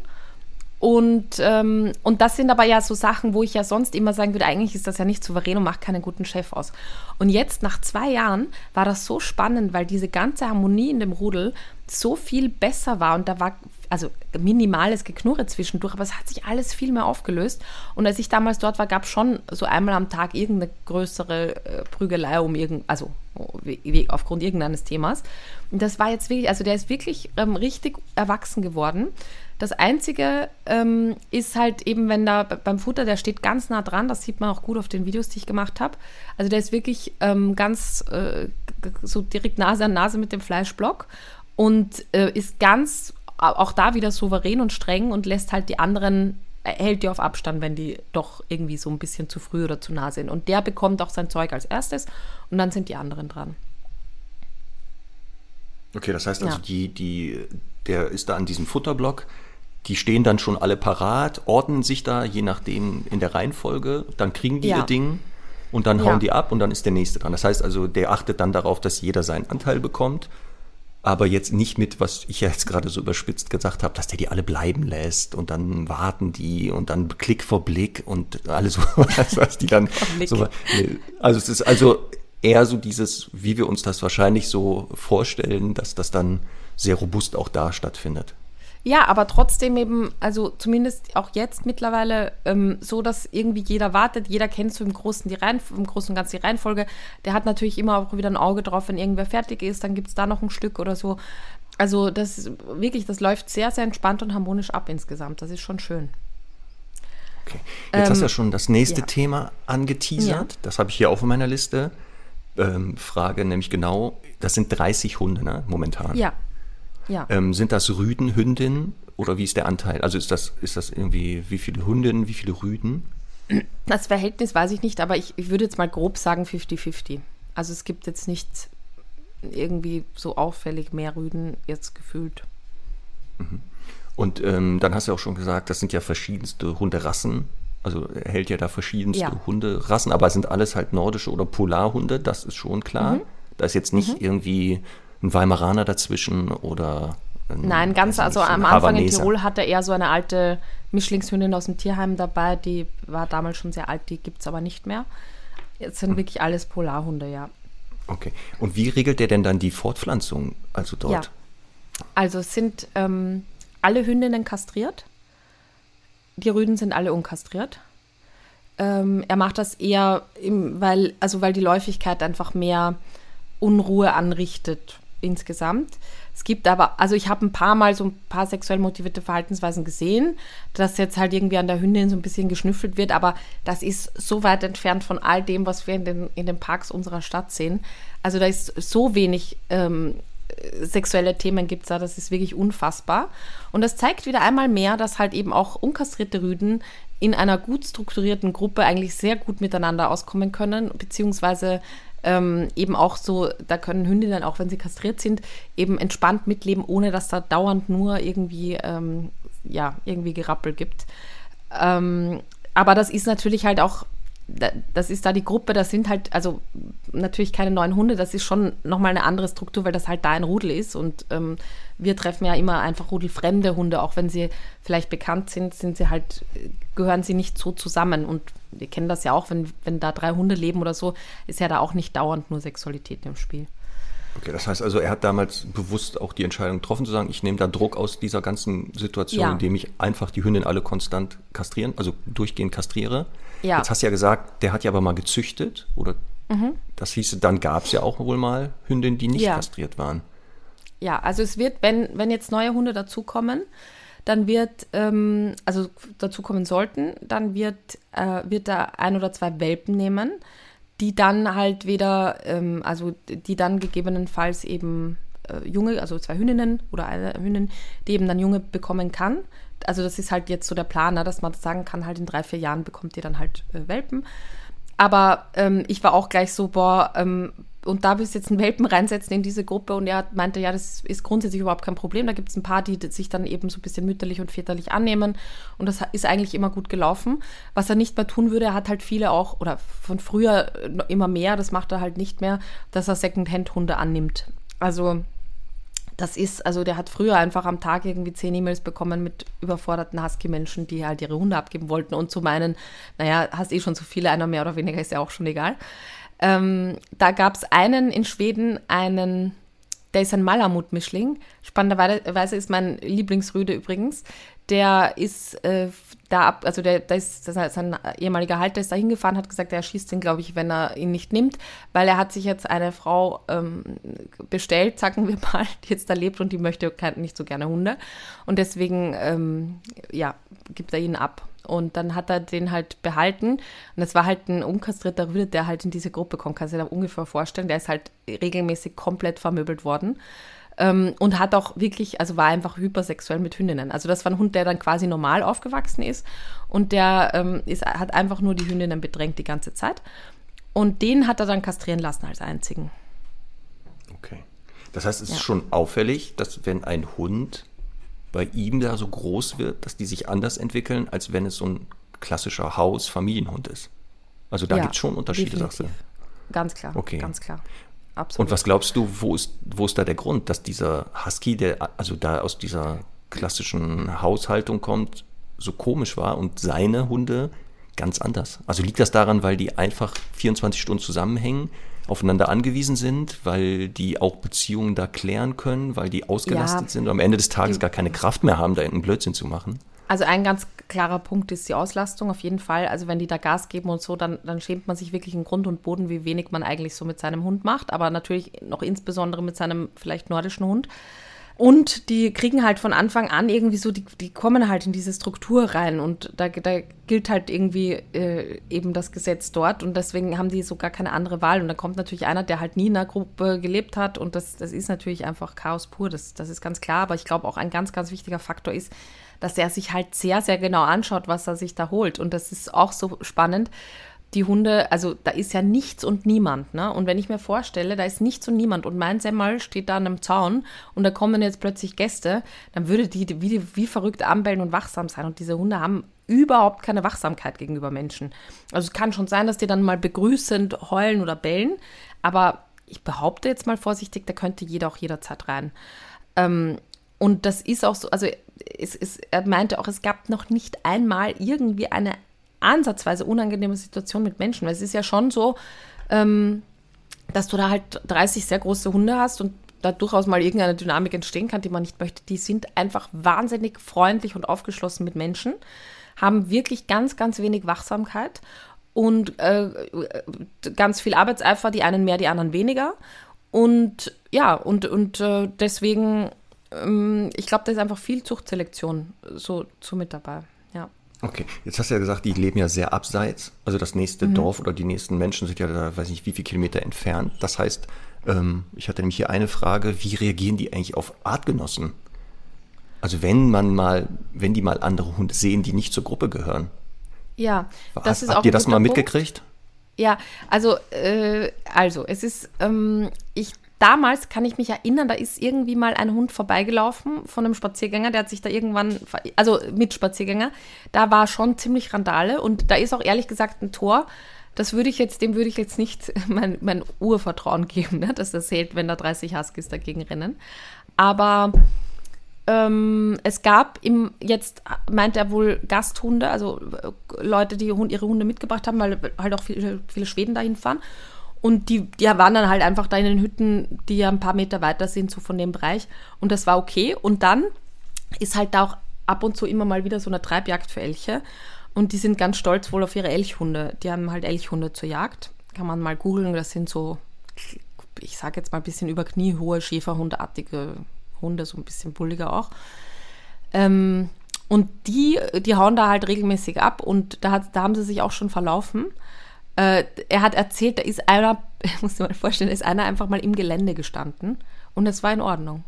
Und, ähm, und das sind aber ja so Sachen, wo ich ja sonst immer sagen würde, eigentlich ist das ja nicht souverän und macht keinen guten Chef aus. Und jetzt nach zwei Jahren war das so spannend, weil diese ganze Harmonie in dem Rudel so viel besser war und da war also minimales Geknurre zwischendurch, aber es hat sich alles viel mehr aufgelöst. Und als ich damals dort war, gab es schon so einmal am Tag irgendeine größere äh, Prügelei um irgend, also wie, aufgrund irgendeines Themas. Und das war jetzt wirklich, also der ist wirklich ähm, richtig erwachsen geworden. Das Einzige ähm, ist halt eben, wenn da beim Futter, der steht ganz nah dran, das sieht man auch gut auf den Videos, die ich gemacht habe. Also der ist wirklich ähm, ganz äh, so direkt Nase an Nase mit dem Fleischblock und äh, ist ganz auch da wieder souverän und streng und lässt halt die anderen, äh, hält die auf Abstand, wenn die doch irgendwie so ein bisschen zu früh oder zu nah sind. Und der bekommt auch sein Zeug als erstes und dann sind die anderen dran. Okay, das heißt also, Ja. die, die, der ist da an diesem Futterblock, die stehen dann schon alle parat, ordnen sich da, je nachdem in der Reihenfolge, dann kriegen die Ja. ihr Ding und dann Ja. hauen die ab und dann ist der nächste dran. Das heißt also, der achtet dann darauf, dass jeder seinen Anteil bekommt, aber jetzt nicht mit, was ich ja jetzt gerade so überspitzt gesagt habe, dass der die alle bleiben lässt und dann warten die und dann Klick vor Blick und alles, was, was die dann so, also es ist also eher so dieses, wie wir uns das wahrscheinlich so vorstellen, dass das dann sehr robust auch da stattfindet. Ja, aber trotzdem eben, also zumindest auch jetzt mittlerweile ähm, so, dass irgendwie jeder wartet, jeder kennt so im Großen, die Reihenf im Großen und Ganzen die Reihenfolge. Der hat natürlich immer auch wieder ein Auge drauf, wenn irgendwer fertig ist, dann gibt es da noch ein Stück oder so. Also das ist wirklich, das läuft sehr, sehr entspannt und harmonisch ab insgesamt. Das ist schon schön. Okay. Jetzt hast du Ähm, ja schon das nächste ja. Thema angeteasert. Ja. Das habe ich hier auf meiner Liste. Ähm, Frage nämlich genau, das sind 30 Hunde ne, momentan. Ja. Ja. Ähm, sind das Rüden, Hündinnen oder wie ist der Anteil? Also ist das, ist das irgendwie, wie viele Hundinnen, wie viele Rüden? Das Verhältnis weiß ich nicht, aber ich, ich würde jetzt mal grob sagen 50-50. Also es gibt jetzt nicht irgendwie so auffällig mehr Rüden jetzt gefühlt. Und ähm, dann hast du auch schon gesagt, das sind ja verschiedenste Hunderassen. Also er hält ja da verschiedenste Ja. Hunderassen, aber sind alles halt nordische oder Polarhunde, das ist schon klar. Mhm. Da ist jetzt nicht irgendwie ein Weimaraner dazwischen oder ein, Nein, ganz, also am Anfang in Havaneser. Tirol hatte er so eine alte Mischlingshündin aus dem Tierheim dabei, die war damals schon sehr alt, die gibt es aber nicht mehr. Jetzt sind wirklich alles Polarhunde, ja. Okay. Und wie regelt der denn dann die Fortpflanzung, also dort? Ja. Also es sind ähm, alle Hündinnen kastriert. Die Rüden sind alle unkastriert. Ähm, er macht das eher, im, weil, also weil die Läufigkeit einfach mehr Unruhe anrichtet insgesamt. Es gibt aber, also ich habe ein paar Mal so ein paar sexuell motivierte Verhaltensweisen gesehen, dass jetzt halt irgendwie an der Hündin so ein bisschen geschnüffelt wird, aber das ist so weit entfernt von all dem, was wir in den, in den Parks unserer Stadt sehen. Also da ist so wenig ähm, sexuelle Themen gibt es da, das ist wirklich unfassbar. Und das zeigt wieder einmal mehr, dass halt eben auch unkastrierte Rüden in einer gut strukturierten Gruppe eigentlich sehr gut miteinander auskommen können, beziehungsweise ähm, eben auch so, da können Hündinnen, auch wenn sie kastriert sind, eben entspannt mitleben, ohne dass da dauernd nur irgendwie, ähm, ja, irgendwie Gerappel gibt. Ähm, aber das ist natürlich halt auch das ist da die Gruppe, das sind halt, also natürlich keine neuen Hunde, das ist schon nochmal eine andere Struktur, weil das halt da ein Rudel ist und ähm, wir treffen ja immer einfach rudelfremde Hunde, auch wenn sie vielleicht bekannt sind, sind sie halt, gehören sie nicht so zusammen und wir kennen das ja auch, wenn, wenn da drei Hunde leben oder so, ist ja da auch nicht dauernd nur Sexualität im Spiel. Okay, das heißt also, er hat damals bewusst auch die Entscheidung getroffen zu sagen, ich nehme da Druck aus dieser ganzen Situation, Ja. indem ich einfach die Hündin alle konstant kastrieren, also durchgehend kastriere. Ja. Jetzt hast du ja gesagt, der hat ja aber mal gezüchtet, oder? Das hieße, dann gab es ja auch wohl mal Hündinnen, die nicht Mhm. Ja. kastriert waren. Ja, also es wird, wenn, wenn jetzt neue Hunde dazukommen, dann wird, ähm, also dazukommen sollten, dann wird, äh, wird da ein oder zwei Welpen nehmen, die dann halt wieder, ähm, also die dann gegebenenfalls eben äh, Junge, also zwei Hündinnen oder eine Hündin, die eben dann Junge bekommen kann. Also das ist halt jetzt so der Plan, ne, dass man sagen kann, halt in drei, vier Jahren bekommt ihr dann halt äh, Welpen. Aber ähm, ich war auch gleich so, boah, ähm, und da du jetzt einen Welpen reinsetzen in diese Gruppe und er meinte, ja, das ist grundsätzlich überhaupt kein Problem. Da gibt es ein paar, die sich dann eben so ein bisschen mütterlich und väterlich annehmen und das ist eigentlich immer gut gelaufen. Was er nicht mehr tun würde, er hat halt viele auch, oder von früher immer mehr, das macht er halt nicht mehr, dass er Second-Hand-Hunde annimmt. Also das ist, also der hat früher einfach am Tag irgendwie zehn E-Mails bekommen mit überforderten Husky-Menschen, die halt ihre Hunde abgeben wollten und zu meinen, naja, hast eh schon so viele, einer mehr oder weniger ist ja auch schon egal. Ähm, da gab es einen in Schweden, einen, der ist ein Malamut-Mischling. Spannenderweise ist mein Lieblingsrüde übrigens. Der ist äh, da ab, also der, der ist, das sein ehemaliger Halter ist da hingefahren, hat gesagt, er schießt ihn, glaube ich, wenn er ihn nicht nimmt, weil er hat sich jetzt eine Frau ähm, bestellt, sagen wir mal, die jetzt da lebt und die möchte nicht so gerne Hunde. Und deswegen, ähm, ja, gibt er ihn ab. Und dann hat er den halt behalten. Und das war halt ein unkastrierter Rüde, der halt in diese Gruppe kommt. Kannst du dir da ungefähr vorstellen. Der ist halt regelmäßig komplett vermöbelt worden. Ähm, und hat auch wirklich, also war einfach hypersexuell mit Hündinnen. Also das war ein Hund, der dann quasi normal aufgewachsen ist. Und der ähm, ist, hat einfach nur die Hündinnen bedrängt die ganze Zeit. Und den hat er dann kastrieren lassen als einzigen. Okay. Das heißt, es ist Ja. schon auffällig, dass wenn ein Hund bei ihm da so groß wird, dass die sich anders entwickeln, als wenn es so ein klassischer Haus-Familienhund ist. Also da Ja, gibt es schon Unterschiede, sagst du. definitiv. Ganz klar, Okay. ganz klar. Absolut. Und was glaubst du, wo ist, wo ist da der Grund, dass dieser Husky, der also da aus dieser klassischen Haushaltung kommt, so komisch war und seine Hunde ganz anders? Also liegt das daran, weil die einfach 24 Stunden zusammenhängen, aufeinander angewiesen sind, weil die auch Beziehungen da klären können, weil die ausgelastet Ja. sind und am Ende des Tages Die- gar keine Kraft mehr haben, da irgendeinen Blödsinn zu machen? Also ein ganz klarer Punkt ist die Auslastung auf jeden Fall. Also wenn die da Gas geben und so, dann, dann schämt man sich wirklich in Grund und Boden, wie wenig man eigentlich so mit seinem Hund macht. Aber natürlich noch insbesondere mit seinem vielleicht nordischen Hund. Und die kriegen halt von Anfang an irgendwie so, die, die kommen halt in diese Struktur rein und da, da gilt halt irgendwie äh, eben das Gesetz dort und deswegen haben die so gar keine andere Wahl. Und dann kommt natürlich einer, der halt nie in einer Gruppe gelebt hat und das, das ist natürlich einfach Chaos pur, das, das ist ganz klar. Aber ich glaube auch ein ganz, ganz wichtiger Faktor ist, dass er sich halt sehr, sehr genau anschaut, was er sich da holt. Und das ist auch so spannend. Die Hunde, also da ist ja nichts und niemand, ne? Und wenn ich mir vorstelle, da ist nichts und niemand und mein Semmel steht da an einem Zaun und da kommen jetzt plötzlich Gäste, dann würde die wie, wie verrückt anbellen und wachsam sein. Und diese Hunde haben überhaupt keine Wachsamkeit gegenüber Menschen. Also es kann schon sein, dass die dann mal begrüßend heulen oder bellen, aber ich behaupte jetzt mal vorsichtig, da könnte jeder auch jederzeit rein. Ähm, und das ist auch so, also es, es, er meinte auch, es gab noch nicht einmal irgendwie eine ansatzweise unangenehme Situation mit Menschen, weil es ist ja schon so, ähm, dass du da halt 30 sehr große Hunde hast und da durchaus mal irgendeine Dynamik entstehen kann, die man nicht möchte. Die sind einfach wahnsinnig freundlich und aufgeschlossen mit Menschen, haben wirklich ganz, ganz wenig Wachsamkeit und äh, ganz viel Arbeitseifer, die einen mehr, die anderen weniger. Und ja, und, und äh, deswegen, ich glaube, da ist einfach viel Zuchtselektion so, so mit dabei. Ja. Okay, jetzt hast du ja gesagt, die leben ja sehr abseits. Also das nächste Mhm. Dorf oder die nächsten Menschen sind ja da, weiß nicht, wie viele Kilometer entfernt. Das heißt, ähm, ich hatte nämlich hier eine Frage, wie reagieren die eigentlich auf Artgenossen? Also wenn man mal, wenn die mal andere Hunde sehen, die nicht zur Gruppe gehören. Ja, das Hast, ist habt auch ihr ein das mal Punkt. mitgekriegt? Ja, also, äh, also, es ist, ähm, ich, damals kann ich mich erinnern, da ist irgendwie mal ein Hund vorbeigelaufen von einem Spaziergänger, der hat sich da irgendwann, also mit Spaziergänger, da war schon ziemlich Randale und da ist auch ehrlich gesagt ein Tor, das würde ich jetzt, dem würde ich jetzt nicht mein, mein Urvertrauen geben, ne, dass das hält, wenn da 30 Huskies dagegen rennen. Aber ähm, es gab im, jetzt meint er wohl Gasthunde, also äh, Leute, die ihre Hunde mitgebracht haben, weil halt auch viele, viele Schweden dahin fahren. Und die, die waren dann halt einfach da in den Hütten, die ja ein paar Meter weiter sind, so von dem Bereich. Und das war okay. Und dann ist halt da auch ab und zu immer mal wieder so eine Treibjagd für Elche. Und die sind ganz stolz wohl auf ihre Elchhunde. Die haben halt Elchhunde zur Jagd. Kann man mal googeln. Das sind so, ich sage jetzt mal ein bisschen über kniehohe Schäferhundeartige Hunde, so ein bisschen bulliger auch. Ähm, und die, die hauen da halt regelmäßig ab und da, hat, da haben sie sich auch schon verlaufen. Äh, er hat erzählt, da ist einer, muss dir mal vorstellen, da ist einer einfach mal im Gelände gestanden und es war in Ordnung.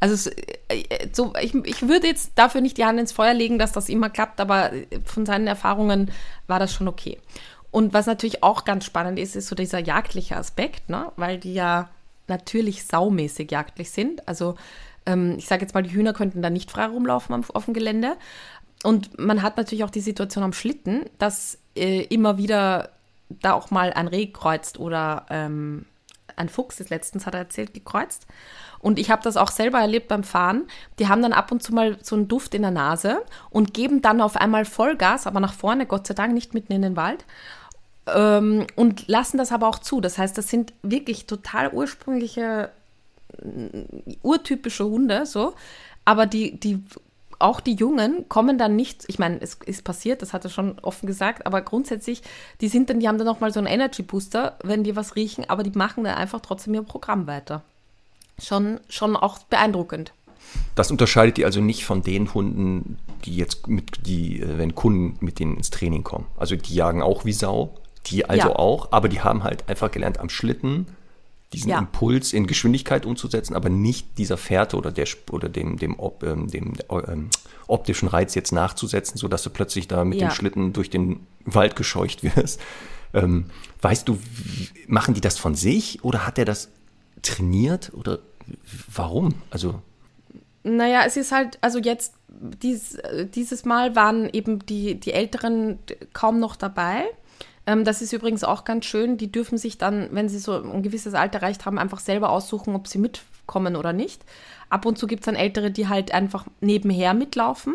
Also äh, so, ich, ich würde jetzt dafür nicht die Hand ins Feuer legen, dass das immer klappt, aber von seinen Erfahrungen war das schon okay. Und was natürlich auch ganz spannend ist, ist so dieser jagdliche Aspekt, ne? weil die ja natürlich saumäßig jagdlich sind. Also ähm, ich sage jetzt mal, die Hühner könnten da nicht frei rumlaufen auf, auf dem Gelände. Und man hat natürlich auch die Situation am Schlitten, dass äh, immer wieder da auch mal ein Reh kreuzt oder ähm, ein Fuchs, das letztens hat er erzählt, gekreuzt. Und ich habe das auch selber erlebt beim Fahren. Die haben dann ab und zu mal so einen Duft in der Nase und geben dann auf einmal Vollgas, aber nach vorne, Gott sei Dank, nicht mitten in den Wald. Ähm, und lassen das aber auch zu. Das heißt, das sind wirklich total ursprüngliche, äh, urtypische Hunde, so. Aber die, die, auch die Jungen kommen dann nicht, ich meine, es ist passiert, das hat er schon offen gesagt, aber grundsätzlich, die sind dann, die haben dann nochmal so einen Energy Booster, wenn die was riechen, aber die machen dann einfach trotzdem ihr Programm weiter. Schon, schon auch beeindruckend. Das unterscheidet die also nicht von den Hunden, die jetzt mit, die, äh, wenn Kunden mit denen ins Training kommen. Also die jagen auch wie Sau, die also ja. auch, aber die haben halt einfach gelernt, am Schlitten diesen ja. Impuls in Geschwindigkeit umzusetzen, aber nicht dieser Fährte oder, der, oder dem, dem, ähm, dem ähm, optischen Reiz jetzt nachzusetzen, sodass du plötzlich da mit ja. dem Schlitten durch den Wald gescheucht wirst. Ähm, weißt du, wie, machen die das von sich oder hat er das trainiert oder warum? Also. Naja, es ist halt, also jetzt, dies, dieses Mal waren eben die, die Älteren kaum noch dabei. Ähm, das ist übrigens auch ganz schön. Die dürfen sich dann, wenn sie so ein gewisses Alter erreicht haben, einfach selber aussuchen, ob sie mitkommen oder nicht. Ab und zu gibt es dann Ältere, die halt einfach nebenher mitlaufen,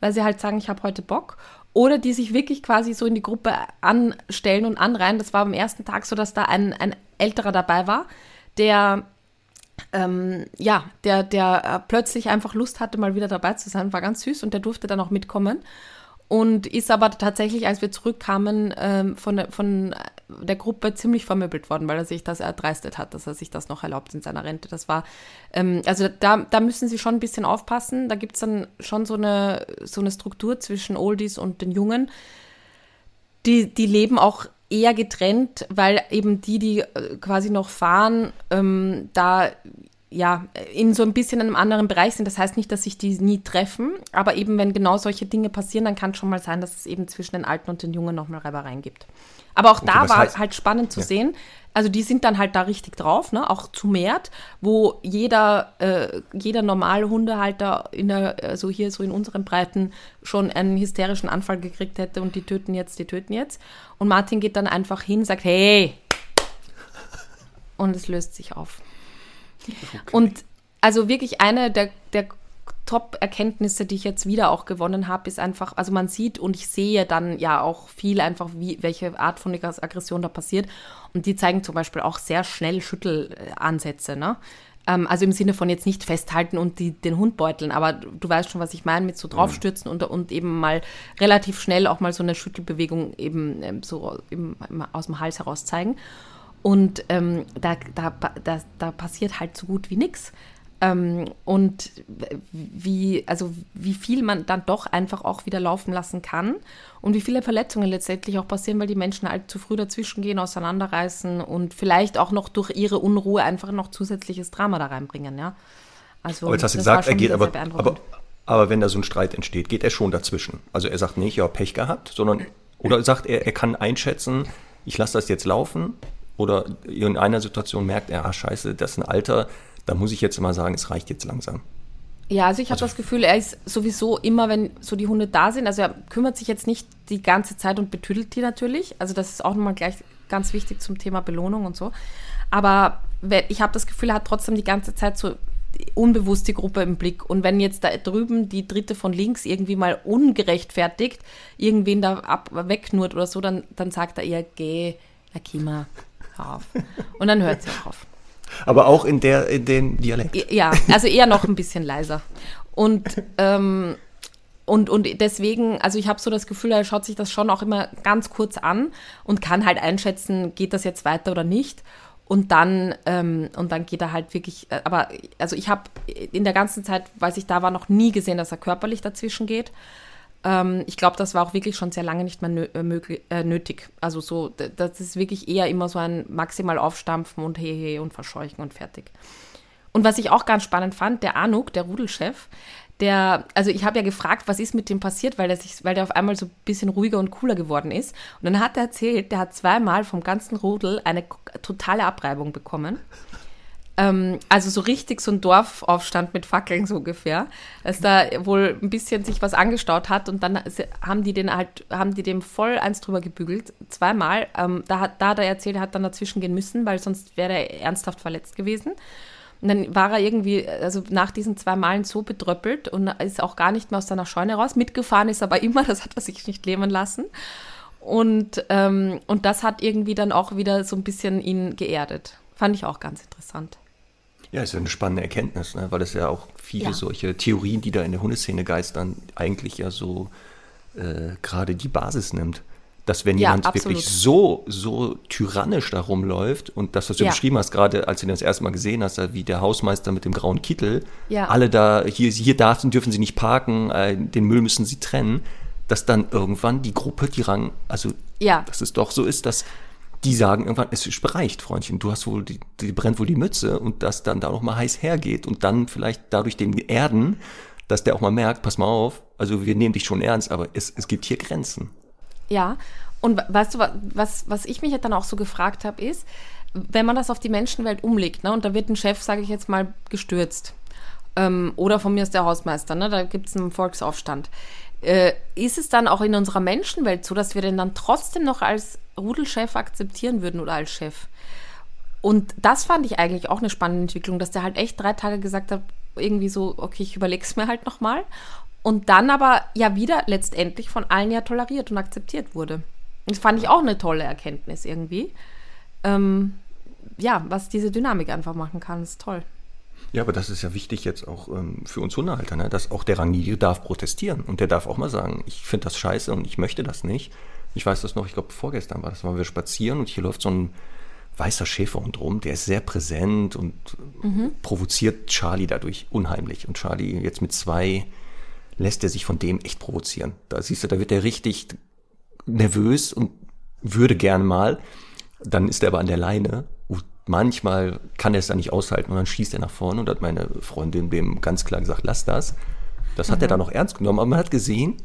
weil sie halt sagen, ich habe heute Bock. Oder die sich wirklich quasi so in die Gruppe anstellen und anreihen. Das war am ersten Tag so, dass da ein, ein Älterer dabei war, der ähm, ja, der, der äh, plötzlich einfach Lust hatte, mal wieder dabei zu sein, war ganz süß und der durfte dann auch mitkommen und ist aber tatsächlich, als wir zurückkamen, ähm, von, der, von der Gruppe ziemlich vermöbelt worden, weil er sich das erdreistet hat, dass er sich das noch erlaubt in seiner Rente. Das war, ähm, also da, da müssen sie schon ein bisschen aufpassen. Da gibt es dann schon so eine, so eine Struktur zwischen Oldies und den Jungen. Die, die leben auch eher getrennt, weil eben die, die äh, quasi noch fahren, ähm, da ja, in so ein bisschen einem anderen Bereich sind. Das heißt nicht, dass sich die nie treffen, aber eben wenn genau solche Dinge passieren, dann kann es schon mal sein, dass es eben zwischen den Alten und den Jungen nochmal Reibereien gibt. Aber auch okay, da war heißt, halt spannend zu ja. sehen. Also die sind dann halt da richtig drauf, ne? auch zu Mert, wo jeder, äh, jeder normale Hundehalter in der, also hier so in unseren Breiten schon einen hysterischen Anfall gekriegt hätte und die töten jetzt, die töten jetzt. Und Martin geht dann einfach hin, sagt, hey! Und es löst sich auf. Okay. Und also wirklich eine der, der Top-Erkenntnisse, die ich jetzt wieder auch gewonnen habe, ist einfach, also man sieht und ich sehe dann ja auch viel einfach, wie, welche Art von Aggression da passiert. Und die zeigen zum Beispiel auch sehr schnell Schüttelansätze, ne? Ähm, also im Sinne von jetzt nicht festhalten und die, den Hund beuteln, aber du weißt schon, was ich meine, mit so draufstürzen und, und eben mal relativ schnell auch mal so eine Schüttelbewegung eben ähm, so eben aus dem Hals heraus zeigen. Und ähm, da, da, da, da passiert halt so gut wie nichts. Ähm, und wie, also wie viel man dann doch einfach auch wieder laufen lassen kann und wie viele Verletzungen letztendlich auch passieren, weil die Menschen halt zu früh dazwischen gehen, auseinanderreißen und vielleicht auch noch durch ihre Unruhe einfach noch zusätzliches Drama da reinbringen, ja. Also, aber jetzt hast du gesagt, er geht aber, aber, aber wenn da so ein Streit entsteht, geht er schon dazwischen. Also er sagt nicht, ja, Pech gehabt, sondern oder sagt er, er kann einschätzen, ich lasse das jetzt laufen oder in einer Situation merkt er, ah scheiße, das ist ein Alter, da muss ich jetzt immer sagen, es reicht jetzt langsam. Ja, also ich habe also, das Gefühl, er ist sowieso immer, wenn so die Hunde da sind, also er kümmert sich jetzt nicht die ganze Zeit und betüdelt die natürlich. Also das ist auch nochmal gleich ganz wichtig zum Thema Belohnung und so. Aber ich habe das Gefühl, er hat trotzdem die ganze Zeit so unbewusst die Gruppe im Blick. Und wenn jetzt da drüben die dritte von links irgendwie mal ungerechtfertigt irgendwen da ab, wegnurrt oder so, dann, dann sagt er eher, geh, Akima, hör auf. Und dann hört sie auch auf. Aber auch in, der, in den Dialekt. Ja, also eher noch ein bisschen leiser. Und, ähm, und, und deswegen, also ich habe so das Gefühl, er schaut sich das schon auch immer ganz kurz an und kann halt einschätzen, geht das jetzt weiter oder nicht. Und dann, ähm, und dann geht er halt wirklich, äh, aber also ich habe in der ganzen Zeit, weil ich da war, noch nie gesehen, dass er körperlich dazwischen geht. Ähm, ich glaube, das war auch wirklich schon sehr lange nicht mehr nö äh, äh, nötig. Also so, das ist wirklich eher immer so ein maximal aufstampfen und hehe und verscheuchen und fertig. Und was ich auch ganz spannend fand, der Anuk, der Rudelchef, der, also ich habe ja gefragt, was ist mit dem passiert, weil der sich, weil der auf einmal so ein bisschen ruhiger und cooler geworden ist. Und dann hat er erzählt, der hat zweimal vom ganzen Rudel eine totale Abreibung bekommen. Ähm, also so richtig so ein Dorfaufstand mit Fackeln so ungefähr, dass da wohl ein bisschen sich was angestaut hat und dann haben die den halt, haben die dem voll eins drüber gebügelt, zweimal. Ähm, da, hat, da hat er erzählt, er hat dann dazwischen gehen müssen, weil sonst wäre er ernsthaft verletzt gewesen. Und dann war er irgendwie, also nach diesen zwei Malen so bedröppelt und ist auch gar nicht mehr aus seiner Scheune raus. Mitgefahren ist aber immer, das hat er sich nicht leben lassen. Und, ähm, und das hat irgendwie dann auch wieder so ein bisschen ihn geerdet. Fand ich auch ganz interessant. Ja, ist ja eine spannende Erkenntnis, ne? weil es ja auch viele ja. solche Theorien, die da in der Hundeszene geistern, eigentlich ja so äh, gerade die Basis nimmt dass wenn ja, jemand absolut. wirklich so, so tyrannisch da rumläuft und das, was du ja. beschrieben hast, gerade als du das erste Mal gesehen hast, wie der Hausmeister mit dem grauen Kittel, ja. alle da, hier, hier darf, dürfen sie nicht parken, äh, den Müll müssen sie trennen, dass dann irgendwann die Gruppe, die Rang, also, ja. dass es doch so ist, dass die sagen irgendwann, es ist bereicht, Freundchen, du hast wohl, die, die brennt wohl die Mütze und dass dann da noch mal heiß hergeht und dann vielleicht dadurch den Erden, dass der auch mal merkt, pass mal auf, also wir nehmen dich schon ernst, aber es, es gibt hier Grenzen. Ja, und weißt du, was, was ich mich dann auch so gefragt habe, ist, wenn man das auf die Menschenwelt umlegt, ne, und da wird ein Chef, sage ich jetzt mal, gestürzt, ähm, oder von mir ist der Hausmeister, ne, da gibt es einen Volksaufstand, äh, ist es dann auch in unserer Menschenwelt so, dass wir den dann trotzdem noch als Rudelchef akzeptieren würden oder als Chef? Und das fand ich eigentlich auch eine spannende Entwicklung, dass der halt echt drei Tage gesagt hat, irgendwie so, okay, ich überlege es mir halt nochmal und dann aber ja wieder letztendlich von allen ja toleriert und akzeptiert wurde. Das fand ich auch eine tolle Erkenntnis irgendwie. Ähm, ja, was diese Dynamik einfach machen kann, ist toll. Ja, aber das ist ja wichtig jetzt auch ähm, für uns Hundehalter, ne? dass auch der Rangnide darf protestieren und der darf auch mal sagen, ich finde das scheiße und ich möchte das nicht. Ich weiß das noch, ich glaube vorgestern war das, waren wir spazieren und hier läuft so ein weißer Schäferhund rum, der ist sehr präsent und mhm. provoziert Charlie dadurch unheimlich. Und Charlie jetzt mit zwei lässt er sich von dem echt provozieren. Da siehst du, da wird er richtig nervös und würde gern mal. Dann ist er aber an der Leine. Manchmal kann er es dann nicht aushalten und dann schießt er nach vorne und hat meine Freundin dem ganz klar gesagt, lass das. Das hat mhm. er dann auch ernst genommen. Aber man hat gesehen,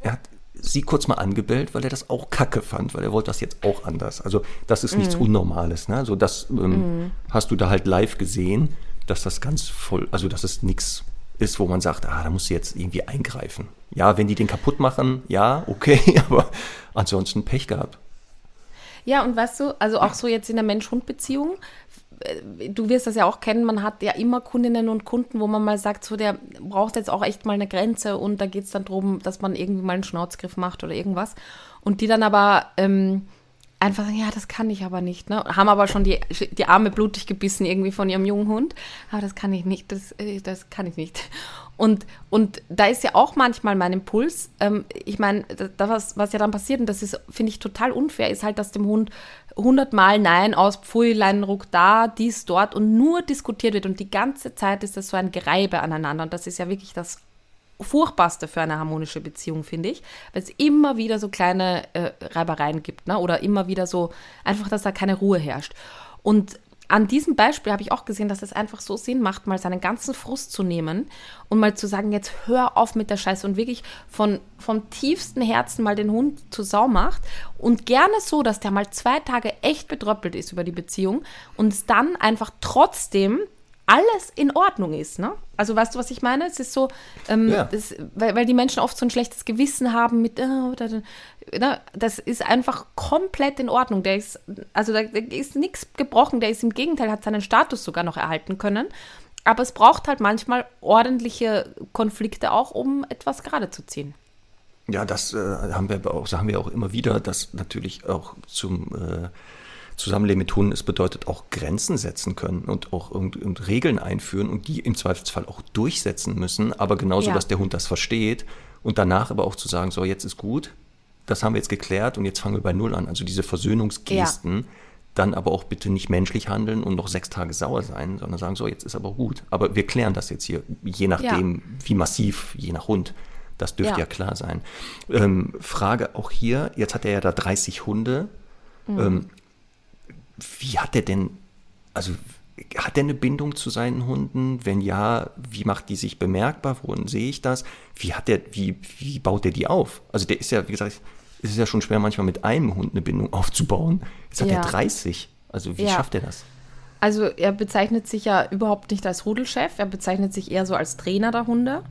er hat sie kurz mal angebellt, weil er das auch kacke fand, weil er wollte das jetzt auch anders. Also das ist nichts mhm. Unnormales. Ne? Also das ähm, mhm. hast du da halt live gesehen, dass das ganz voll, also das ist nichts ist, wo man sagt, ah, da muss sie jetzt irgendwie eingreifen. Ja, wenn die den kaputt machen, ja, okay, aber ansonsten Pech gehabt. Ja, und weißt du, also auch so jetzt in der Mensch-Hund-Beziehung, äh, du wirst das ja auch kennen, man hat ja immer Kundinnen und Kunden, wo man mal sagt, so der braucht jetzt auch echt mal eine Grenze und da geht es dann darum, dass man irgendwie mal einen Schnauzgriff macht oder irgendwas. Und die dann aber ähm, einfach sagen, ja, das kann ich aber nicht. Ne? Haben aber schon die, die Arme blutig gebissen irgendwie von ihrem jungen Hund. Aber das kann ich nicht, das, äh, das kann ich nicht. Und, und da ist ja auch manchmal mein Impuls, ähm, ich meine, das, was, was ja dann passiert, und das ist, finde ich, total unfair, ist halt, dass dem Hund hundertmal Nein aus Pfui, Leinenruck da, dies, dort und nur diskutiert wird. Und die ganze Zeit ist das so ein Gereibe aneinander. Und das ist ja wirklich das Furchtbarste für eine harmonische Beziehung, finde ich, weil es immer wieder so kleine äh, Reibereien gibt, ne? oder immer wieder so, einfach, dass da keine Ruhe herrscht. Und an diesem Beispiel habe ich auch gesehen, dass es einfach so Sinn macht, mal seinen ganzen Frust zu nehmen und mal zu sagen, jetzt hör auf mit der Scheiße und wirklich von, vom tiefsten Herzen mal den Hund zur Sau macht und gerne so, dass der mal zwei Tage echt betröppelt ist über die Beziehung und es dann einfach trotzdem alles in Ordnung ist. Ne? Also weißt du, was ich meine? Es ist so, ähm, ja. das, weil, weil die Menschen oft so ein schlechtes Gewissen haben mit, da, ne? das ist einfach komplett in Ordnung. Der ist, also da, ist nichts gebrochen, der ist im Gegenteil, hat seinen Status sogar noch erhalten können. Aber es braucht halt manchmal ordentliche Konflikte auch, um etwas gerade zu ziehen. Ja, das äh, haben wir auch, sagen wir auch immer wieder, dass natürlich auch zum äh, Zusammenleben mit Hunden, es bedeutet auch Grenzen setzen können und auch und, und Regeln einführen und die im Zweifelsfall auch durchsetzen müssen, aber genauso, ja. dass der Hund das versteht und danach aber auch zu sagen, so jetzt ist gut, das haben wir jetzt geklärt und jetzt fangen wir bei Null an. Also diese Versöhnungsgesten, ja. dann aber auch bitte nicht menschlich handeln und noch sechs Tage sauer sein, sondern sagen, so jetzt ist aber gut. Aber wir klären das jetzt hier, je nachdem, ja. wie massiv, je nach Hund. Das dürfte ja, klar sein. Ähm, Frage auch hier, jetzt hat er ja da 30 Hunde. Mhm. Ähm, wie hat er denn, also hat er eine Bindung zu seinen Hunden? Wenn ja, wie macht die sich bemerkbar? Wohin sehe ich das? Wie hat er, wie, wie baut er die auf? Also der ist ja, wie gesagt, es ist ja schon schwer, manchmal mit einem Hund eine Bindung aufzubauen. Jetzt hat ja. er 30. Also wie ja. schafft er das? Also er bezeichnet sich ja überhaupt nicht als Rudelchef, er bezeichnet sich eher so als Trainer der Hunde.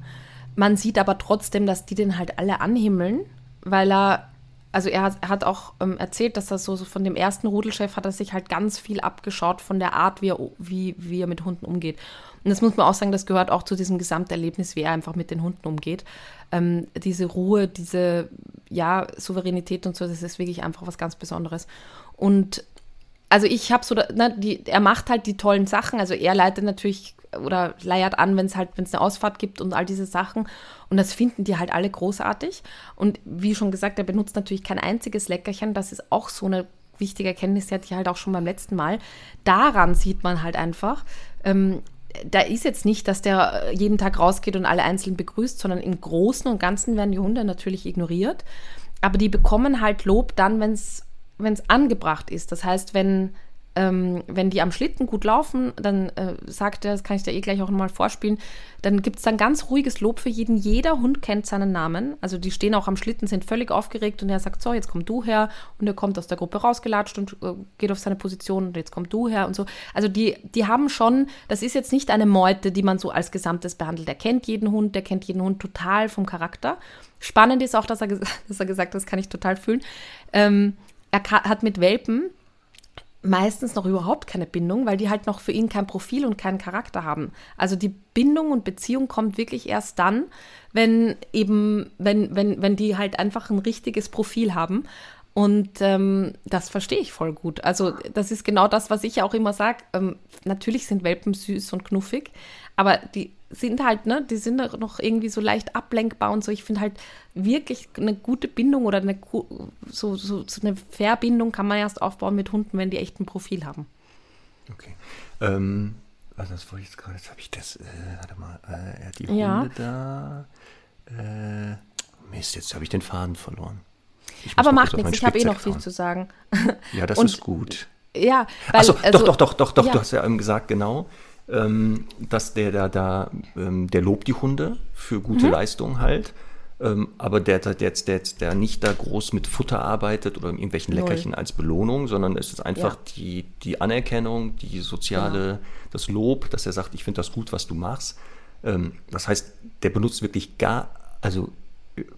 Man sieht aber trotzdem, dass die den halt alle anhimmeln, weil er also er hat, er hat auch ähm, erzählt, dass er so, so, von dem ersten Rudelchef hat er sich halt ganz viel abgeschaut von der Art, wie er, wie, wie er mit Hunden umgeht. Und das muss man auch sagen, das gehört auch zu diesem Gesamterlebnis, wie er einfach mit den Hunden umgeht. Ähm, diese Ruhe, diese ja, Souveränität und so, das ist wirklich einfach was ganz Besonderes. Und also ich habe so, na, die, er macht halt die tollen Sachen. Also er leitet natürlich oder leiert an, wenn es halt, wenn es eine Ausfahrt gibt und all diese Sachen. Und das finden die halt alle großartig. Und wie schon gesagt, er benutzt natürlich kein einziges Leckerchen. Das ist auch so eine wichtige Erkenntnis, die hatte ich halt auch schon beim letzten Mal. Daran sieht man halt einfach, ähm, da ist jetzt nicht, dass der jeden Tag rausgeht und alle einzeln begrüßt, sondern im Großen und Ganzen werden die Hunde natürlich ignoriert. Aber die bekommen halt Lob dann, wenn es wenn es angebracht ist. Das heißt, wenn, ähm, wenn die am Schlitten gut laufen, dann äh, sagt er, das kann ich dir eh gleich auch nochmal vorspielen, dann gibt es dann ganz ruhiges Lob für jeden. Jeder Hund kennt seinen Namen. Also die stehen auch am Schlitten, sind völlig aufgeregt und er sagt, so, jetzt komm du her. Und er kommt aus der Gruppe rausgelatscht und äh, geht auf seine Position und jetzt komm du her und so. Also die, die haben schon, das ist jetzt nicht eine Meute, die man so als Gesamtes behandelt. Er kennt jeden Hund, der kennt jeden Hund total vom Charakter. Spannend ist auch, dass er, dass er gesagt hat, das kann ich total fühlen. Ähm, er hat mit Welpen meistens noch überhaupt keine Bindung, weil die halt noch für ihn kein Profil und keinen Charakter haben. Also die Bindung und Beziehung kommt wirklich erst dann, wenn eben, wenn, wenn, wenn die halt einfach ein richtiges Profil haben. Und ähm, das verstehe ich voll gut. Also das ist genau das, was ich auch immer sage. Ähm, natürlich sind Welpen süß und knuffig, aber die sind halt, ne, die sind noch irgendwie so leicht ablenkbar und so. Ich finde halt wirklich eine gute Bindung oder eine so, so, so eine Verbindung kann man erst aufbauen mit Hunden, wenn die echt ein Profil haben. Okay. Ähm, also das wollte ich jetzt gerade, jetzt habe ich das, äh, warte mal, äh, die Hunde ja. da. Äh, Mist, jetzt habe ich den Faden verloren. Aber macht nichts, ich habe eh noch viel zu sagen. Ja, das und, ist gut. Ja, weil, Achso, also, doch, doch, doch, doch, ja. du hast ja eben gesagt, genau ähm, dass der da, da ähm, der lobt die Hunde für gute mhm. Leistung halt. Ähm, aber der, der, der, der, der nicht da groß mit Futter arbeitet oder irgendwelchen Leckerchen Null. als Belohnung, sondern es ist einfach ja. die, die Anerkennung, die soziale, ja. das Lob, dass er sagt, ich finde das gut, was du machst. Ähm, das heißt, der benutzt wirklich gar, also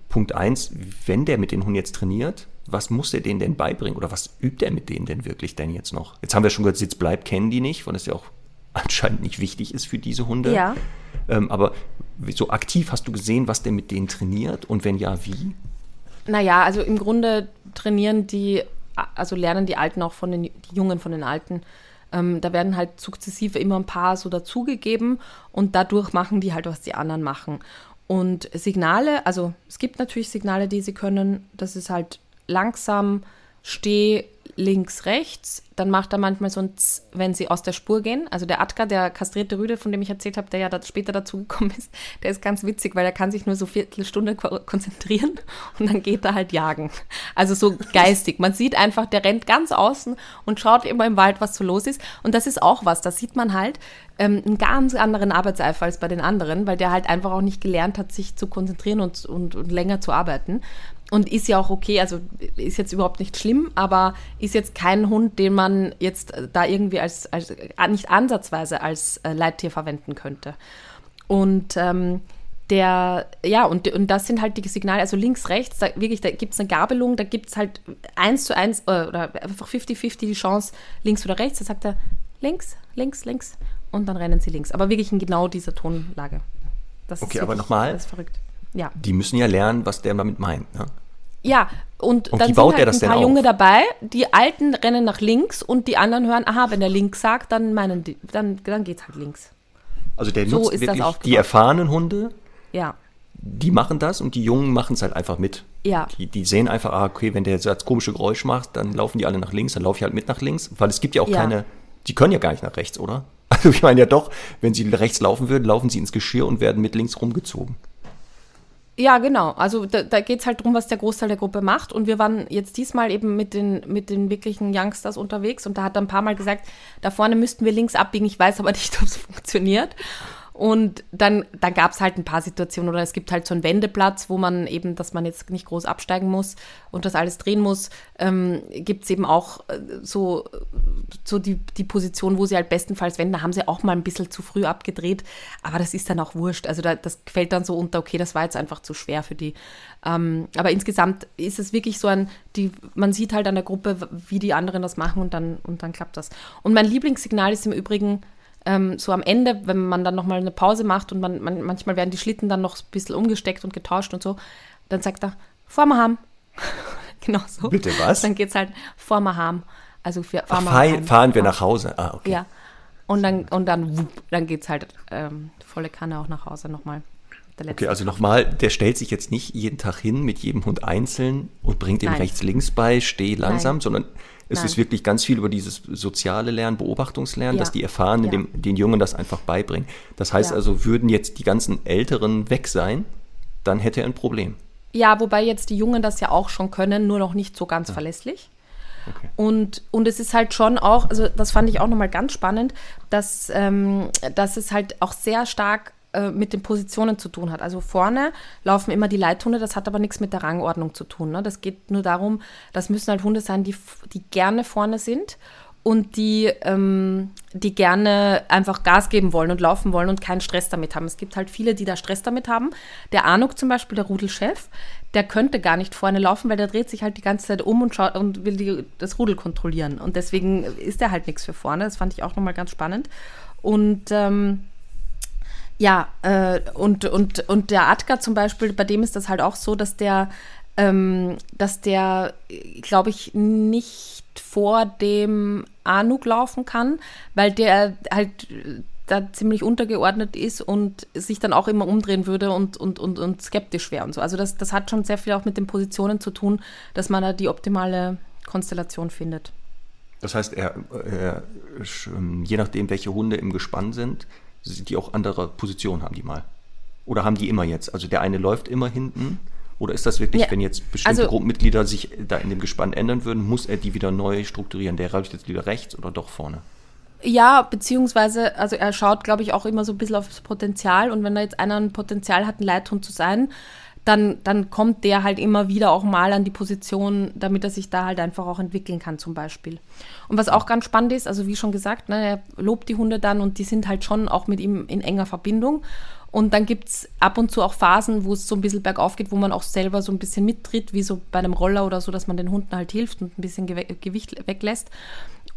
Punkt eins, wenn der mit den Hunden jetzt trainiert, was muss er denen denn beibringen oder was übt er mit denen denn wirklich denn jetzt noch? Jetzt haben wir schon gehört, Sitz bleibt, kennen die nicht, weil das ja auch anscheinend nicht wichtig ist für diese Hunde. Ja. Ähm, aber so aktiv hast du gesehen, was der mit denen trainiert und wenn ja, wie? Naja, also im Grunde trainieren die, also lernen die Alten auch von den die Jungen von den Alten. Ähm, da werden halt sukzessive immer ein paar so dazugegeben und dadurch machen die halt, was die anderen machen. Und Signale, also es gibt natürlich Signale, die sie können. Das ist halt langsam, steh, links, rechts. Dann macht er manchmal so ein Z, wenn sie aus der Spur gehen. Also der Atka, der kastrierte Rüde, von dem ich erzählt habe, der ja da später dazugekommen ist, der ist ganz witzig, weil er kann sich nur so Viertelstunde konzentrieren und dann geht er halt jagen. Also so geistig. Man sieht einfach, der rennt ganz außen und schaut immer im Wald, was so los ist. Und das ist auch was. Da sieht man halt ähm, einen ganz anderen Arbeitseifer als bei den anderen, weil der halt einfach auch nicht gelernt hat, sich zu konzentrieren und, und, und länger zu arbeiten. Und ist ja auch okay, also ist jetzt überhaupt nicht schlimm, aber ist jetzt kein Hund, den man jetzt da irgendwie als, als nicht ansatzweise als äh, Leittier verwenden könnte. Und ähm, der, ja, und, und das sind halt die Signale, also links, rechts, da wirklich, da gibt es eine Gabelung, da gibt es halt eins zu eins äh, oder einfach 50-50 die Chance, links oder rechts. Da sagt er links, links, links und dann rennen sie links. Aber wirklich in genau dieser Tonlage. Das okay, aber nochmal. Das ist verrückt. Ja. Die müssen ja lernen, was der damit meint. Ne? Ja, und, und dann sind halt ein paar Junge auf? dabei, die Alten rennen nach links und die anderen hören, aha, wenn er links sagt, dann meinen die, dann, dann geht's halt links. Also der So nutzt wirklich die erfahrenen Hunde, Ja, die machen das und die Jungen machen es halt einfach mit. ja, Die, die sehen einfach, ah, okay, wenn der jetzt das komische Geräusch macht, dann laufen die alle nach links, dann laufe ich halt mit nach links, weil es gibt ja auch Ja. keine, die können ja gar nicht nach rechts, oder? Also ich meine ja doch, wenn sie rechts laufen würden, laufen sie ins Geschirr und werden mit links rumgezogen. Ja, genau. Also da, da geht's halt drum, was der Großteil der Gruppe macht. Und wir waren jetzt diesmal eben mit den, mit den wirklichen Youngsters unterwegs und da hat er ein paar Mal gesagt, da vorne müssten wir links abbiegen, ich weiß aber nicht, ob es funktioniert. Und dann, dann gab es halt ein paar Situationen oder es gibt halt so einen Wendeplatz, wo man eben, dass man jetzt nicht groß absteigen muss und das alles drehen muss, ähm, gibt es eben auch äh, so, so die, die Position, wo sie halt bestenfalls wenden. Da haben sie auch mal ein bisschen zu früh abgedreht, aber das ist dann auch wurscht. Also da, das fällt dann so unter, okay, das war jetzt einfach zu schwer für die. Ähm, aber insgesamt ist es wirklich so ein, die, man sieht halt an der Gruppe, wie die anderen das machen und dann, und dann klappt das. Und mein Lieblingssignal ist im Übrigen, ähm, so am Ende, wenn man dann nochmal eine Pause macht und man, man, manchmal werden die Schlitten dann noch ein bisschen umgesteckt und getauscht und so, dann sagt er, vor wir haben. genau so. Bitte was? Dann geht es halt vor wir haben. Also für, Ach, fahren wir fahr, fahren wir nach Hause. Ah, okay. Ja. Und dann, und dann, wupp, dann geht es halt ähm, volle Kanne auch nach Hause nochmal. Okay, also nochmal, der stellt sich jetzt nicht jeden Tag hin mit jedem Hund einzeln und bringt ihm rechts-links bei, steh langsam, Nein. sondern es Nein. ist wirklich ganz viel über dieses soziale Lernen, Beobachtungslernen, Ja. dass die Erfahrenen Ja. dem, den Jungen das einfach beibringen. Das heißt Ja. also, würden jetzt die ganzen Älteren weg sein, dann hätte er ein Problem. Ja, wobei jetzt die Jungen das ja auch schon können, nur noch nicht so ganz verlässlich. Okay. Und, und es ist halt schon auch, also das fand ich auch nochmal ganz spannend, dass, ähm, dass es halt auch sehr stark mit den Positionen zu tun hat. Also vorne laufen immer die Leithunde, das hat aber nichts mit der Rangordnung zu tun. Ne? Das geht nur darum, das müssen halt Hunde sein, die, die gerne vorne sind und die, ähm, die gerne einfach Gas geben wollen und laufen wollen und keinen Stress damit haben. Es gibt halt viele, die da Stress damit haben. Der Anuk zum Beispiel, der Rudelchef, der könnte gar nicht vorne laufen, weil der dreht sich halt die ganze Zeit um und schaut und will die, das Rudel kontrollieren. Und deswegen ist er halt nichts für vorne. Das fand ich auch nochmal ganz spannend. Und ähm, ja, äh, und, und, und der Atka zum Beispiel, bei dem ist das halt auch so, dass der, ähm, dass der, glaube ich, nicht vor dem Anuk laufen kann, weil der halt äh, da ziemlich untergeordnet ist und sich dann auch immer umdrehen würde und, und, und, und skeptisch wäre und so. Also das, das hat schon sehr viel auch mit den Positionen zu tun, dass man da die optimale Konstellation findet. Das heißt, er, er, sch- je nachdem, welche Hunde im Gespann sind, die auch andere Positionen haben die mal. Oder haben die immer jetzt? Also der eine läuft immer hinten. Oder ist das wirklich, Ja, wenn jetzt bestimmte also- Gruppenmitglieder sich da in dem Gespann ändern würden, muss er die wieder neu strukturieren? Der läuft jetzt wieder rechts oder doch vorne? Ja, beziehungsweise, also er schaut, glaube ich, auch immer so ein bisschen aufs Potenzial und wenn da jetzt einer ein Potenzial hat, ein Leithund zu sein, dann, dann kommt der halt immer wieder auch mal an die Position, damit er sich da halt einfach auch entwickeln kann, zum Beispiel. Und was auch ganz spannend ist, also wie schon gesagt, ne, er lobt die Hunde dann und die sind halt schon auch mit ihm in enger Verbindung. Und dann gibt es ab und zu auch Phasen, wo es so ein bisschen bergauf geht, wo man auch selber so ein bisschen mittritt, wie so bei einem Roller oder so, dass man den Hunden halt hilft und ein bisschen Gewicht weglässt.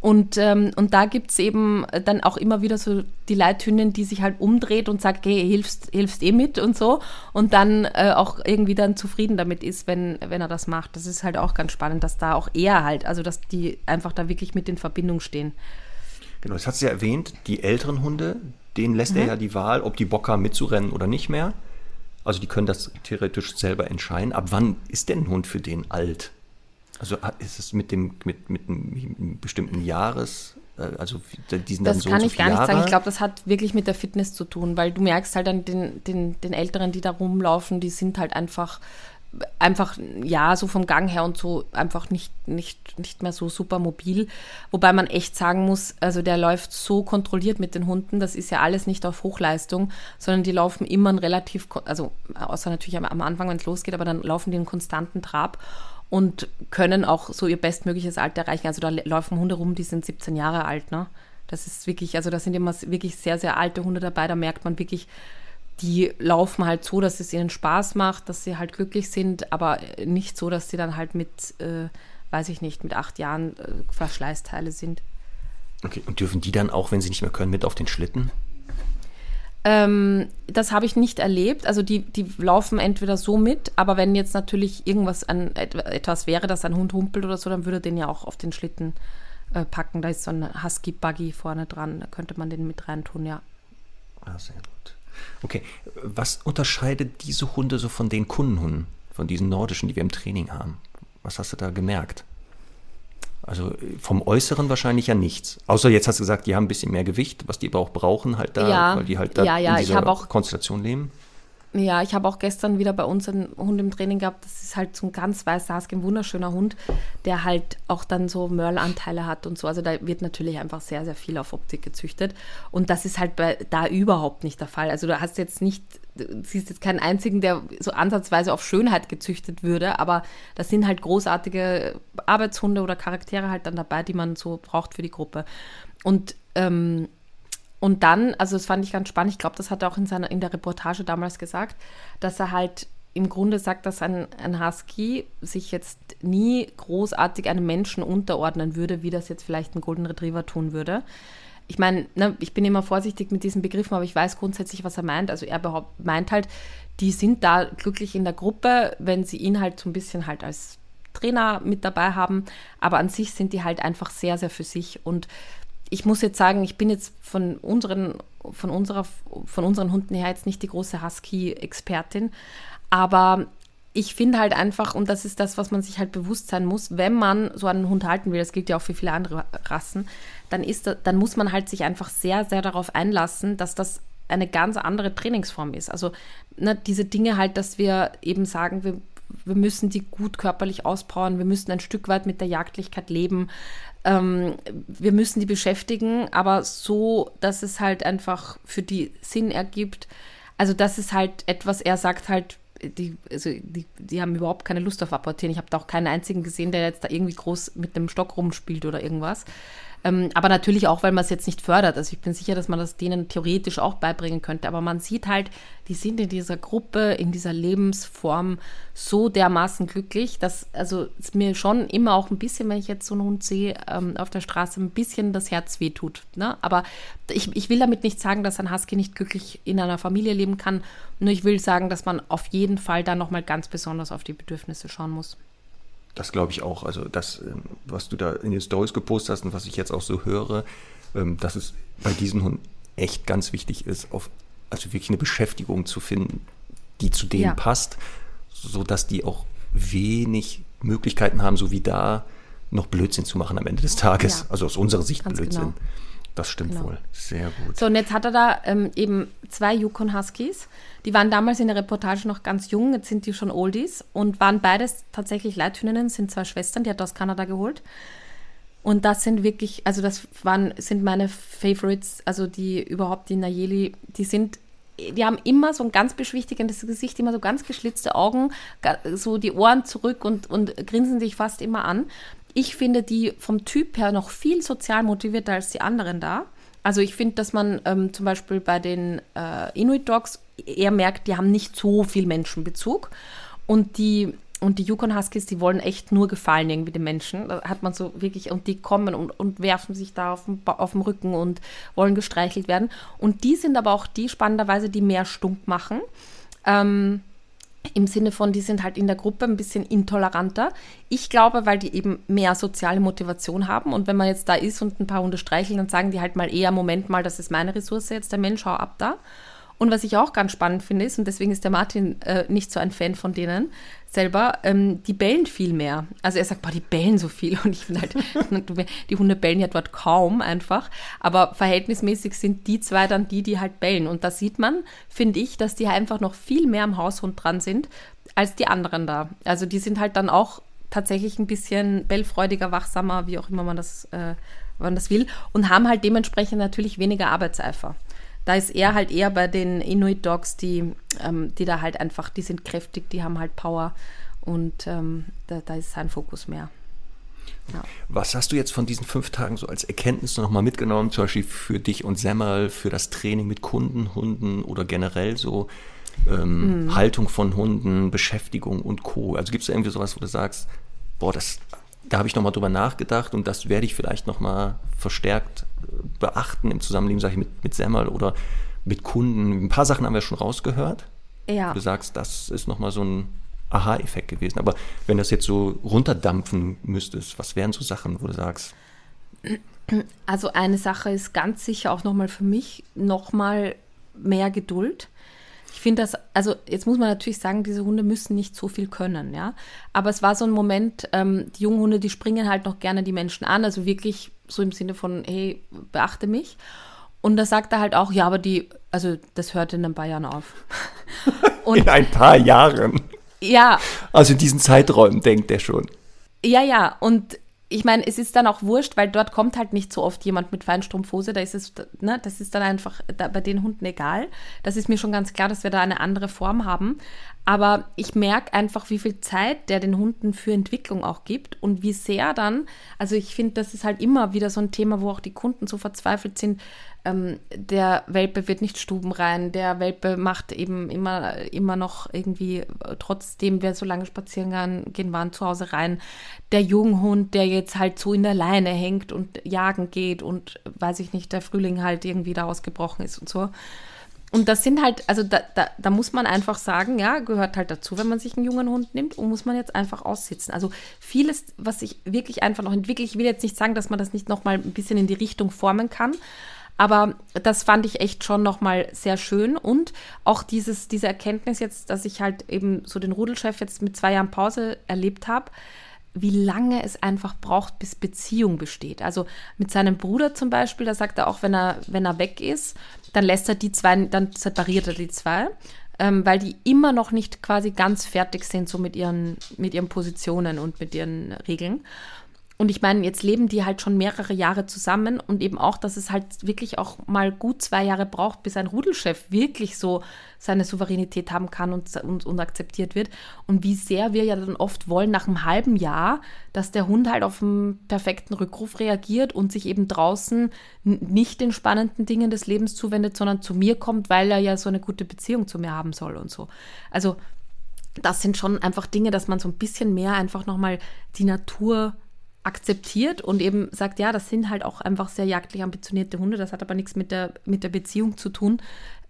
Und, ähm, und da gibt es eben dann auch immer wieder so die Leithündin, die sich halt umdreht und sagt, hey, hilfst, hilfst eh mit und so. Und dann äh, auch irgendwie dann zufrieden damit ist, wenn, wenn er das macht. Das ist halt auch ganz spannend, dass da auch er halt, also dass die einfach da wirklich mit in Verbindung stehen. Genau, das hat sie ja erwähnt, die älteren Hunde, denen lässt Mhm. er ja die Wahl, ob die Bock haben mitzurennen oder nicht mehr. Also die können das theoretisch selber entscheiden. Ab wann ist denn ein Hund für den alt? Also ist es mit dem mit, mit einem bestimmten Jahres äh, also diesen Das kann so ich gar Jahre. nicht sagen. Ich glaube, das hat wirklich mit der Fitness zu tun, weil du merkst halt an den, den, den Älteren, die da rumlaufen, die sind halt einfach einfach, ja, so vom Gang her und so einfach nicht, nicht, nicht mehr so super mobil. Wobei man echt sagen muss, also der läuft so kontrolliert mit den Hunden, das ist ja alles nicht auf Hochleistung, sondern die laufen immer ein relativ, also außer natürlich am, am Anfang, wenn es losgeht, aber dann laufen die einen konstanten Trab und können auch so ihr bestmögliches Alter erreichen. Also da laufen Hunde rum, die sind 17 Jahre alt, ne? Das ist wirklich, also da sind immer wirklich sehr, sehr alte Hunde dabei, da merkt man wirklich, die laufen halt so, dass es ihnen Spaß macht, dass sie halt glücklich sind, aber nicht so, dass sie dann halt mit, äh, weiß ich nicht, mit acht Jahren äh, Verschleißteile sind. Okay, und dürfen die dann auch, wenn sie nicht mehr können, mit auf den Schlitten? Ähm, das habe ich nicht erlebt. Also die, die laufen entweder so mit, aber wenn jetzt natürlich irgendwas an etwas wäre, dass ein Hund humpelt oder so, dann würde den ja auch auf den Schlitten äh, packen. Da ist so ein Husky-Buggy vorne dran, da könnte man den mit reintun, ja. Ah, sehr gut. Okay, was unterscheidet diese Hunde so von den Kundenhunden, von diesen nordischen, die wir im Training haben? Was hast du da gemerkt? Also vom Äußeren wahrscheinlich ja nichts. Außer jetzt hast du gesagt, die haben ein bisschen mehr Gewicht, was die aber auch brauchen, halt da, ja, weil die halt da ja, ja, in dieser auch, Konstellation leben. Ja, ich habe auch gestern wieder bei uns einen Hund im Training gehabt. Das ist halt so ein ganz weißer Husky, ein wunderschöner Hund, der halt auch dann so Mörlanteile hat und so. Also da wird natürlich einfach sehr, sehr viel auf Optik gezüchtet. Und das ist halt bei, da überhaupt nicht der Fall. Also du hast jetzt nicht, siehst jetzt keinen einzigen, der so ansatzweise auf Schönheit gezüchtet würde, aber das sind halt großartige Arbeitshunde oder Charaktere halt dann dabei, die man so braucht für die Gruppe. Und ähm, und dann, also das fand ich ganz spannend, ich glaube, das hat er auch in, seiner, in der Reportage damals gesagt, dass er halt im Grunde sagt, dass ein, ein Husky sich jetzt nie großartig einem Menschen unterordnen würde, wie das jetzt vielleicht ein Golden Retriever tun würde. Ich meine, ne, ich bin immer vorsichtig mit diesen Begriffen, aber ich weiß grundsätzlich, was er meint. Also er meint halt, die sind da glücklich in der Gruppe, wenn sie ihn halt so ein bisschen halt als Trainer mit dabei haben, aber an sich sind die halt einfach sehr, sehr für sich. Und ich muss jetzt sagen, ich bin jetzt von unseren, von unserer, von unseren Hunden her jetzt nicht die große Husky-Expertin, aber ich finde halt einfach, und das ist das, was man sich halt bewusst sein muss, wenn man so einen Hund halten will, das gilt ja auch für viele andere Rassen, dann, ist dann muss man halt sich einfach sehr, sehr darauf einlassen, dass das eine ganz andere Trainingsform ist. Also ne, diese Dinge halt, dass wir eben sagen, wir, wir müssen die gut körperlich auspowern, wir müssen ein Stück weit mit der Jagdlichkeit leben, ähm, wir müssen die beschäftigen, aber so, dass es halt einfach für die Sinn ergibt. Also das ist halt etwas, er sagt halt, die, also die, die haben überhaupt keine Lust auf Apportieren. Ich habe da auch keinen einzigen gesehen, der jetzt da irgendwie groß mit dem Stock rumspielt oder irgendwas. Ähm, aber natürlich auch, weil man es jetzt nicht fördert. Also ich bin sicher, dass man das denen theoretisch auch beibringen könnte. Aber man sieht halt, die sind in dieser Gruppe, in dieser Lebensform so dermaßen glücklich, dass also es mir schon immer auch ein bisschen, wenn ich jetzt so einen Hund sehe ähm, auf der Straße, ein bisschen das Herz wehtut. Ne? Aber ich, ich will damit nicht sagen, dass ein Husky nicht glücklich in einer Familie leben kann. Nur ich will sagen, dass man auf jeden Fall da nochmal ganz besonders auf die Bedürfnisse schauen muss. Das glaube ich auch. Also das, ähm, was du da in den Stories gepostet hast und was ich jetzt auch so höre, ähm, dass es bei diesen Hunden echt ganz wichtig ist, auf, also wirklich eine Beschäftigung zu finden, die zu denen ja. passt, sodass die auch wenig Möglichkeiten haben, so wie da, noch Blödsinn zu machen am Ende des Tages. Ja. Also aus unserer Sicht Blödsinn. Genau. Das stimmt genau. wohl. Sehr gut. So, und jetzt hat er da ähm, eben zwei Yukon Huskies. Die waren damals in der Reportage noch ganz jung, jetzt sind die schon Oldies und waren beides tatsächlich Leithühninnen, sind zwei Schwestern, die hat er aus Kanada geholt. Und das sind wirklich, also das waren, sind meine Favorites, also die überhaupt, die Nayeli, die sind, die haben immer so ein ganz beschwichtigendes Gesicht, immer so ganz geschlitzte Augen, so die Ohren zurück und, und grinsen sich fast immer an ich finde die vom Typ her noch viel sozial motivierter als die anderen da. Also ich finde, dass man ähm, zum Beispiel bei den äh, Inuit Dogs eher merkt, die haben nicht so viel Menschenbezug. Und die, und die Yukon Huskies, die wollen echt nur gefallen irgendwie den Menschen. Da hat man so wirklich, und die kommen und, und werfen sich da auf dem Rücken und wollen gestreichelt werden. Und die sind aber auch die, spannenderweise, die mehr stunk machen. Ähm, im Sinne von, die sind halt in der Gruppe ein bisschen intoleranter. Ich glaube, weil die eben mehr soziale Motivation haben und wenn man jetzt da ist und ein paar Hunde streicheln, dann sagen die halt mal eher, Moment mal, das ist meine Ressource jetzt, der Mensch, hau ab da. Und was ich auch ganz spannend finde, ist, und deswegen ist der Martin äh, nicht so ein Fan von denen selber, ähm, die bellen viel mehr. Also er sagt, boah, die bellen so viel. Und ich finde halt, die Hunde bellen ja dort kaum einfach. Aber verhältnismäßig sind die zwei dann die, die halt bellen. Und da sieht man, finde ich, dass die einfach noch viel mehr am Haushund dran sind als die anderen da. Also die sind halt dann auch tatsächlich ein bisschen bellfreudiger, wachsamer, wie auch immer man das, äh, man das will, und haben halt dementsprechend natürlich weniger Arbeitseifer. Da ist er halt eher bei den Inuit Dogs, die, ähm, die da halt einfach, die sind kräftig, die haben halt Power und ähm, da, da ist sein Fokus mehr. Ja. Was hast du jetzt von diesen fünf Tagen so als Erkenntnis nochmal mitgenommen, zum Beispiel für dich und Semmel, für das Training mit Kunden, Hunden oder generell so ähm, mhm. Haltung von Hunden, Beschäftigung und Co. Also gibt es irgendwie sowas, wo du sagst, boah, das, da habe ich nochmal drüber nachgedacht und das werde ich vielleicht nochmal verstärkt äh, beachten im Zusammenleben, sage ich, mit, mit Semmel oder mit Kunden. Ein paar Sachen haben wir schon rausgehört. Ja. Du sagst, das ist nochmal so ein Aha-Effekt gewesen. Aber wenn das jetzt so runterdampfen müsstest, was wären so Sachen, wo du sagst? Also eine Sache ist ganz sicher auch nochmal für mich nochmal mehr Geduld finde das, also jetzt muss man natürlich sagen, diese Hunde müssen nicht so viel können, ja. Aber es war so ein Moment, ähm, die jungen Hunde, die springen halt noch gerne die Menschen an, also wirklich so im Sinne von, hey, beachte mich. Und da sagt er halt auch, ja, aber die, also das hört in ein paar Jahren auf. Und, in ein paar Jahren. Ja. Also in diesen Zeiträumen denkt er schon. Ja, ja. Und ich meine, es ist dann auch wurscht, weil dort kommt halt nicht so oft jemand mit Feinstrumpfhose. Da ist es, ne, das ist dann einfach da, bei den Hunden egal. Das ist mir schon ganz klar, dass wir da eine andere Form haben. Aber ich merke einfach, wie viel Zeit der den Hunden für Entwicklung auch gibt und wie sehr dann, also ich finde, das ist halt immer wieder so ein Thema, wo auch die Kunden so verzweifelt sind, ähm, der Welpe wird nicht stubenrein, der Welpe macht eben immer, immer noch irgendwie, trotzdem wir so lange spazieren gehen waren, zu Hause rein. Der Junghund, der jetzt halt so in der Leine hängt und jagen geht und weiß ich nicht, der Frühling halt irgendwie da ausgebrochen ist und so. Und das sind halt, also da, da, da, muss man einfach sagen, ja, gehört halt dazu, wenn man sich einen jungen Hund nimmt und muss man jetzt einfach aussitzen. Also vieles, was sich wirklich einfach noch entwickelt, ich will jetzt nicht sagen, dass man das nicht nochmal ein bisschen in die Richtung formen kann, aber das fand ich echt schon nochmal sehr schön. Und auch dieses, diese Erkenntnis jetzt, dass ich halt eben so den Rudelchef jetzt mit zwei Jahren Pause erlebt habe, wie lange es einfach braucht, bis Beziehung besteht. Also mit seinem Bruder zum Beispiel, da sagt er auch, wenn er, wenn er weg ist, dann lässt er die zwei, dann separiert er die zwei, ähm, weil die immer noch nicht quasi ganz fertig sind, so mit ihren, mit ihren Positionen und mit ihren Regeln. Und ich meine, jetzt leben die halt schon mehrere Jahre zusammen und eben auch, dass es halt wirklich auch mal gut zwei Jahre braucht, bis ein Rudelchef wirklich so seine Souveränität haben kann und, und, und akzeptiert wird. Und wie sehr wir ja dann oft wollen, nach einem halben Jahr, dass der Hund halt auf einen perfekten Rückruf reagiert und sich eben draußen nicht den spannenden Dingen des Lebens zuwendet, sondern zu mir kommt, weil er ja so eine gute Beziehung zu mir haben soll und so. Also das sind schon einfach Dinge, dass man so ein bisschen mehr einfach nochmal die Natur akzeptiert und eben sagt, ja, das sind halt auch einfach sehr jagdlich ambitionierte Hunde, das hat aber nichts mit der, mit der Beziehung zu tun,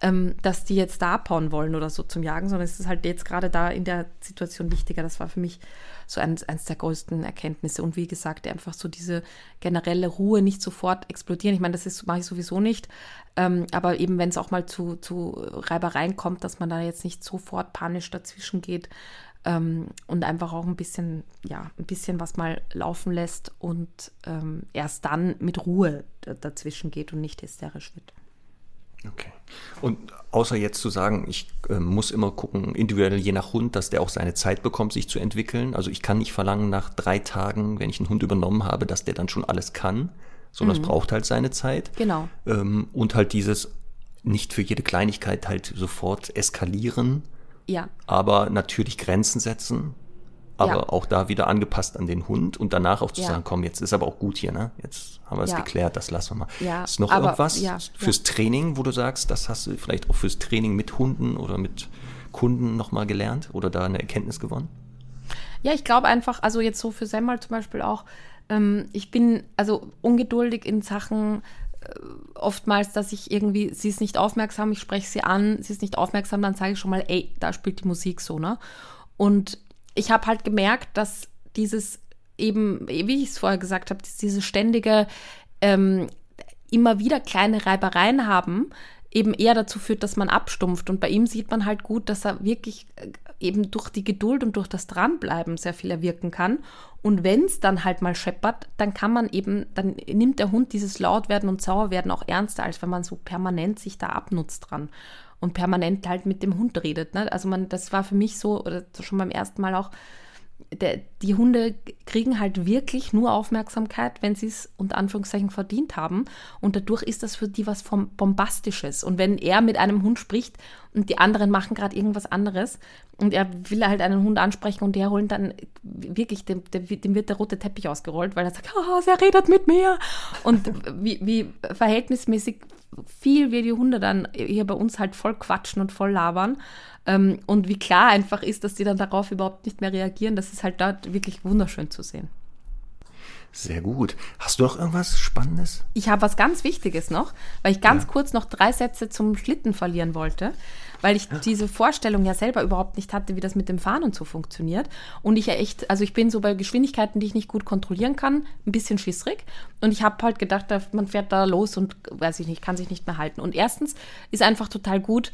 ähm, dass die jetzt da abhauen wollen oder so zum Jagen, sondern es ist halt jetzt gerade da in der Situation wichtiger. Das war für mich so eins, eins der größten Erkenntnisse. Und wie gesagt, einfach so diese generelle Ruhe nicht sofort explodieren. Ich meine, das mache ich sowieso nicht. Ähm, aber eben, wenn es auch mal zu, zu Reibereien kommt, dass man da jetzt nicht sofort panisch dazwischen geht, ähm, und einfach auch ein bisschen, ja, ein bisschen was mal laufen lässt und ähm, erst dann mit Ruhe dazwischen geht und nicht hysterisch wird. Okay. Und außer jetzt zu sagen, ich äh, muss immer gucken, individuell je nach Hund, dass der auch seine Zeit bekommt, sich zu entwickeln. Also ich kann nicht verlangen nach drei Tagen, wenn ich einen Hund übernommen habe, dass der dann schon alles kann, sondern mhm. es braucht halt seine Zeit. Genau. Ähm, und halt dieses nicht für jede Kleinigkeit halt sofort eskalieren, ja. Aber natürlich Grenzen setzen, aber ja. auch da wieder angepasst an den Hund und danach auch zu ja. sagen, komm, jetzt ist aber auch gut hier, ne? Jetzt haben wir es ja. geklärt, das lassen wir mal. Ja, ist noch aber, irgendwas fürs Training, wo du sagst, das hast du vielleicht auch fürs Training mit Hunden oder mit Kunden nochmal gelernt oder da eine Erkenntnis gewonnen? Ja, ich glaube einfach, also jetzt so für Semmel zum Beispiel auch, ähm, ich bin also ungeduldig in Sachen oftmals, dass ich irgendwie, sie ist nicht aufmerksam, ich spreche sie an, sie ist nicht aufmerksam, dann sage ich schon mal, ey, da spielt die Musik so, ne? Und ich habe halt gemerkt, dass dieses eben, wie ich es vorher gesagt habe, diese ständige, ähm, immer wieder kleine Reibereien haben, eben eher dazu führt, dass man abstumpft. Und bei ihm sieht man halt gut, dass er wirklich äh, eben durch die Geduld und durch das Dranbleiben sehr viel erwirken kann. Und wenn es dann halt mal scheppert, dann kann man eben, dann nimmt der Hund dieses Lautwerden und Sauerwerden auch ernster, als wenn man so permanent sich da abnutzt dran und permanent halt mit dem Hund redet. Ne? Also man, das war für mich so, oder schon beim ersten Mal auch, der, die Hunde kriegen halt wirklich nur Aufmerksamkeit, wenn sie es unter Anführungszeichen verdient haben. Und dadurch ist das für die was Bombastisches. Und wenn er mit einem Hund spricht und die anderen machen gerade irgendwas anderes und er will halt einen Hund ansprechen und die holen dann wirklich, dem, dem wird der rote Teppich ausgerollt, weil er sagt, oh, er redet mit mir. Und wie, wie verhältnismäßig viel wie die Hunde dann hier bei uns halt voll quatschen und voll labern. Ähm, und wie klar einfach ist, dass die dann darauf überhaupt nicht mehr reagieren, das ist halt dort wirklich wunderschön zu sehen. Sehr gut. Hast du noch irgendwas Spannendes? Ich habe was ganz Wichtiges noch, weil ich ganz ja. kurz noch drei Sätze zum Schlitten verlieren wollte, weil ich ja. diese Vorstellung ja selber überhaupt nicht hatte, wie das mit dem Fahren und so funktioniert. Und ich ja echt, also ich bin so bei Geschwindigkeiten, die ich nicht gut kontrollieren kann, ein bisschen schissrig. Und ich habe halt gedacht, man fährt da los und weiß ich nicht, kann sich nicht mehr halten. Und erstens ist einfach total gut,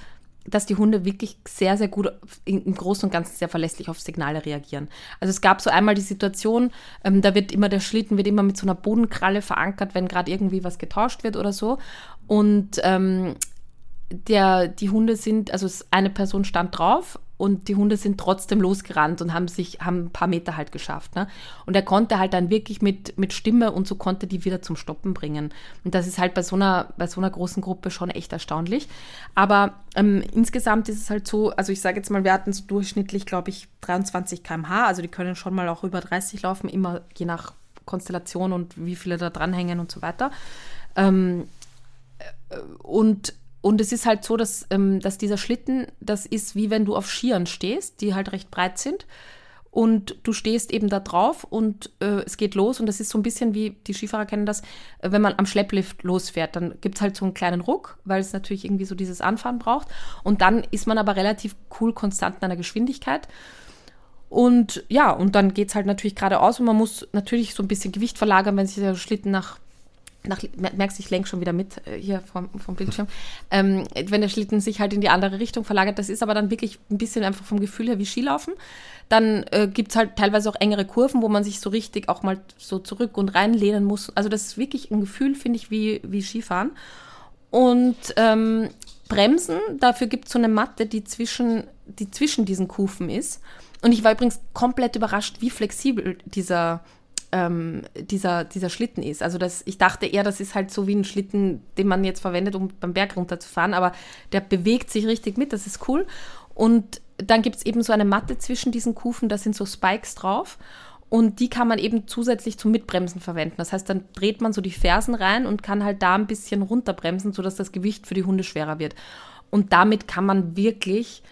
dass die Hunde wirklich sehr, sehr gut im Großen und Ganzen sehr verlässlich auf Signale reagieren. Also es gab so einmal die Situation, ähm, da wird immer der Schlitten wird immer mit so einer Bodenkralle verankert, wenn gerade irgendwie was getauscht wird oder so. Und ähm, der, die Hunde sind, also eine Person stand drauf und die Hunde sind trotzdem losgerannt und haben sich, haben ein paar Meter halt geschafft. Ne? Und er konnte halt dann wirklich mit, mit Stimme und so konnte die wieder zum Stoppen bringen. Und das ist halt bei so einer, bei so einer großen Gruppe schon echt erstaunlich. Aber ähm, insgesamt ist es halt so, also ich sage jetzt mal, wir hatten so durchschnittlich, glaube ich, 23 km/h, also die können schon mal auch über 30 laufen, immer je nach Konstellation und wie viele da dranhängen und so weiter. Ähm, äh, und und es ist halt so, dass, ähm, dass dieser Schlitten, das ist wie wenn du auf Skiern stehst, die halt recht breit sind. Und du stehst eben da drauf und äh, es geht los. Und das ist so ein bisschen wie, die Skifahrer kennen das, äh, wenn man am Schlepplift losfährt, dann gibt es halt so einen kleinen Ruck, weil es natürlich irgendwie so dieses Anfahren braucht. Und dann ist man aber relativ cool konstant in einer Geschwindigkeit. Und ja, und dann geht es halt natürlich geradeaus und man muss natürlich so ein bisschen Gewicht verlagern, wenn sich der Schlitten nach nach, merkst ich lenke schon wieder mit äh, hier vom, vom Bildschirm, ähm, wenn der Schlitten sich halt in die andere Richtung verlagert, das ist aber dann wirklich ein bisschen einfach vom Gefühl her wie Skilaufen. Dann äh, gibt es halt teilweise auch engere Kurven, wo man sich so richtig auch mal so zurück und reinlehnen muss. Also das ist wirklich ein Gefühl, finde ich, wie, wie Skifahren. Und ähm, Bremsen, dafür gibt es so eine Matte, die zwischen, die zwischen diesen Kufen ist. Und ich war übrigens komplett überrascht, wie flexibel dieser ähm, dieser, dieser Schlitten ist. Also das, ich dachte eher, das ist halt so wie ein Schlitten, den man jetzt verwendet, um beim Berg runterzufahren, aber der bewegt sich richtig mit, das ist cool. Und dann gibt es eben so eine Matte zwischen diesen Kufen, da sind so Spikes drauf. Und die kann man eben zusätzlich zum Mitbremsen verwenden. Das heißt, dann dreht man so die Fersen rein und kann halt da ein bisschen runterbremsen, sodass das Gewicht für die Hunde schwerer wird. Und damit kann man wirklich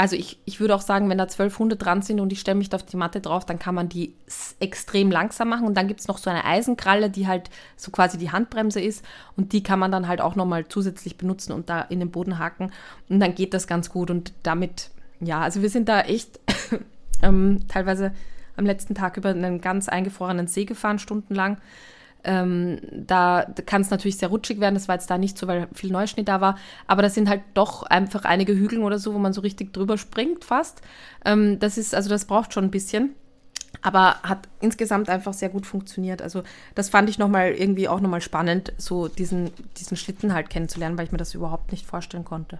also ich, ich würde auch sagen, wenn da zwölf Hunde dran sind und ich stelle mich da auf die Matte drauf, dann kann man die extrem langsam machen. Und dann gibt es noch so eine Eisenkralle, die halt so quasi die Handbremse ist. Und die kann man dann halt auch nochmal zusätzlich benutzen und da in den Boden haken. Und dann geht das ganz gut. Und damit, ja, also wir sind da echt ähm, teilweise am letzten Tag über einen ganz eingefrorenen See gefahren, stundenlang. Ähm, da kann es natürlich sehr rutschig werden. Das war jetzt da nicht so, weil viel Neuschnee da war. Aber das sind halt doch einfach einige Hügel oder so, wo man so richtig drüber springt fast. Ähm, das ist, also das braucht schon ein bisschen. Aber hat insgesamt einfach sehr gut funktioniert. Also das fand ich nochmal irgendwie auch nochmal spannend, so diesen, diesen Schlitten halt kennenzulernen, weil ich mir das überhaupt nicht vorstellen konnte.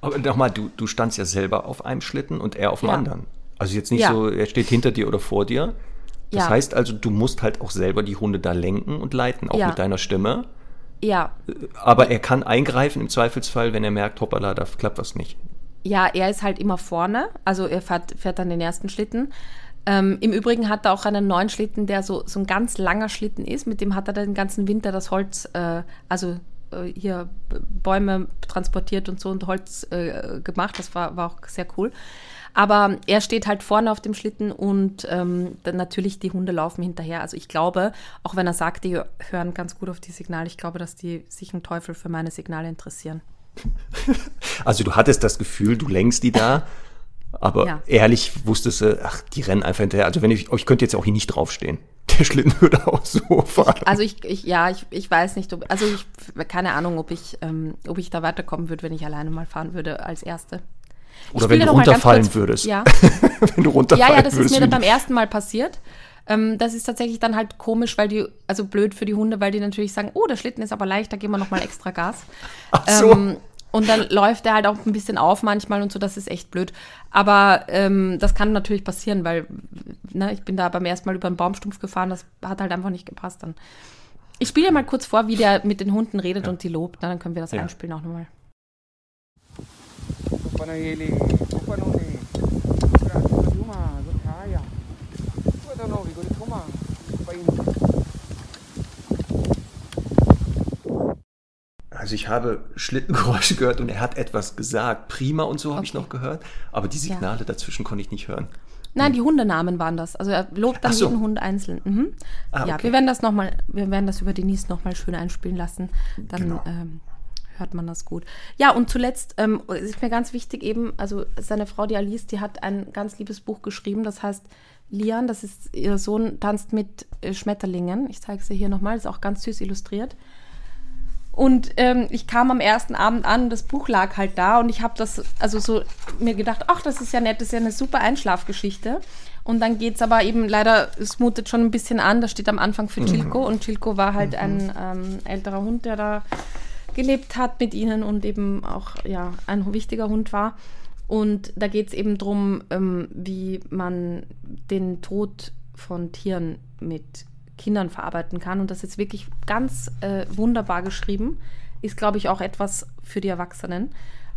Aber nochmal, du, du standst ja selber auf einem Schlitten und er auf dem ja. anderen. Also jetzt nicht ja. so, er steht hinter dir oder vor dir, das ja. heißt also, du musst halt auch selber die Hunde da lenken und leiten, auch ja. mit deiner Stimme. Ja. Aber er kann eingreifen im Zweifelsfall, wenn er merkt, hoppala, da klappt was nicht. Ja, er ist halt immer vorne, also er fährt, fährt dann den ersten Schlitten. Ähm, Im Übrigen hat er auch einen neuen Schlitten, der so, so ein ganz langer Schlitten ist. Mit dem hat er den ganzen Winter das Holz, äh, also äh, hier Bäume transportiert und so und Holz äh, gemacht. Das war, war auch sehr cool. Aber er steht halt vorne auf dem Schlitten und ähm, natürlich die Hunde laufen hinterher. Also ich glaube, auch wenn er sagt, die hören ganz gut auf die Signale, ich glaube, dass die sich einen Teufel für meine Signale interessieren. Also du hattest das Gefühl, du lenkst die da, aber ja. ehrlich wusstest du, ach, die rennen einfach hinterher. Also wenn ich, euch könnt jetzt auch hier nicht draufstehen. der Schlitten würde auch so fahren. Also ich, ich ja, ich, ich weiß nicht, ob, also ich, keine Ahnung, ob ich, ähm, ob ich da weiterkommen würde, wenn ich alleine mal fahren würde als Erste. Oder wenn du runterfallen würdest. Ja. wenn du runterfallen ja, ja, das würdest. ist mir dann beim ersten Mal passiert. Ähm, das ist tatsächlich dann halt komisch, weil die, also blöd für die Hunde, weil die natürlich sagen, oh, der Schlitten ist aber leicht, da geben wir nochmal extra Gas. Ach so. Ähm, und dann läuft er halt auch ein bisschen auf manchmal und so, das ist echt blöd. Aber ähm, das kann natürlich passieren, weil ne, ich bin da beim ersten Mal über einen Baumstumpf gefahren, das hat halt einfach nicht gepasst dann. Ich spiele mal kurz vor, wie der mit den Hunden redet Ja. und die lobt. Na, dann können wir das Ja. einspielen auch nochmal. Panahili, Pain. Also ich habe Schlittengeräusche gehört und er hat etwas gesagt. Prima und so habe ich Okay. noch gehört. Aber die Signale dazwischen konnte ich nicht hören. Nein, die Hundenamen waren das. Also er lobt dann so. jeden Hund einzeln. Mhm. Ah, Ja, okay. wir werden das noch mal, wir werden das über Denise nochmal schön einspielen lassen. Dann Genau. ähm, hört man das gut. Ja, und zuletzt ähm, es ist mir ganz wichtig eben, also seine Frau, die Alice, die hat ein ganz liebes Buch geschrieben, das heißt Lian, das ist ihr Sohn, tanzt mit äh, Schmetterlingen. Ich zeige es dir hier nochmal, ist auch ganz süß illustriert. Und ähm, ich kam am ersten Abend an, das Buch lag halt da und ich habe das, also so mir gedacht, ach, das ist ja nett, das ist ja eine super Einschlafgeschichte. Und dann geht's aber eben leider, es mutet schon ein bisschen an, das steht am Anfang für Chilko und Chilko war halt ein ähm, älterer Hund, der da gelebt hat mit ihnen und eben auch ja, ein wichtiger Hund war. Und da geht es eben darum, ähm, wie man den Tod von Tieren mit Kindern verarbeiten kann. Und das ist wirklich ganz äh, wunderbar geschrieben. Ist, glaube ich, auch etwas für die Erwachsenen.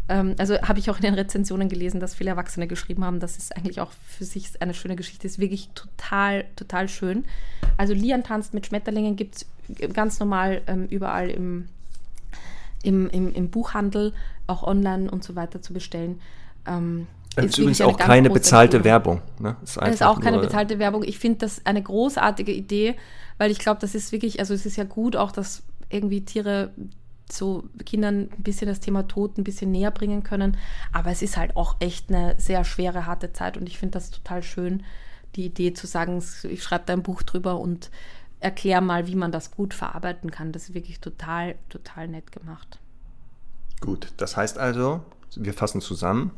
Ähm, also habe ich auch in den Rezensionen gelesen, dass viele Erwachsene geschrieben haben, dass es eigentlich auch für sich eine schöne Geschichte ist. Wirklich total, total schön. Also Lian tanzt mit Schmetterlingen gibt es ganz normal ähm, überall im, im, im, im Buchhandel, auch online und so weiter zu bestellen. Ähm, Das ist übrigens auch keine bezahlte Empfehlung. Werbung. Ne? Ist Das ist auch keine bezahlte Werbung. Ich finde das eine großartige Idee, weil ich glaube, das ist wirklich, also es ist ja gut auch, dass irgendwie Tiere so Kindern ein bisschen das Thema Tod ein bisschen näher bringen können. Aber es ist halt auch echt eine sehr schwere, harte Zeit und ich finde das total schön, die Idee zu sagen, ich schreibe da ein Buch drüber und erkläre mal, wie man das gut verarbeiten kann. Das ist wirklich total, total nett gemacht. Gut, das heißt also, wir fassen zusammen.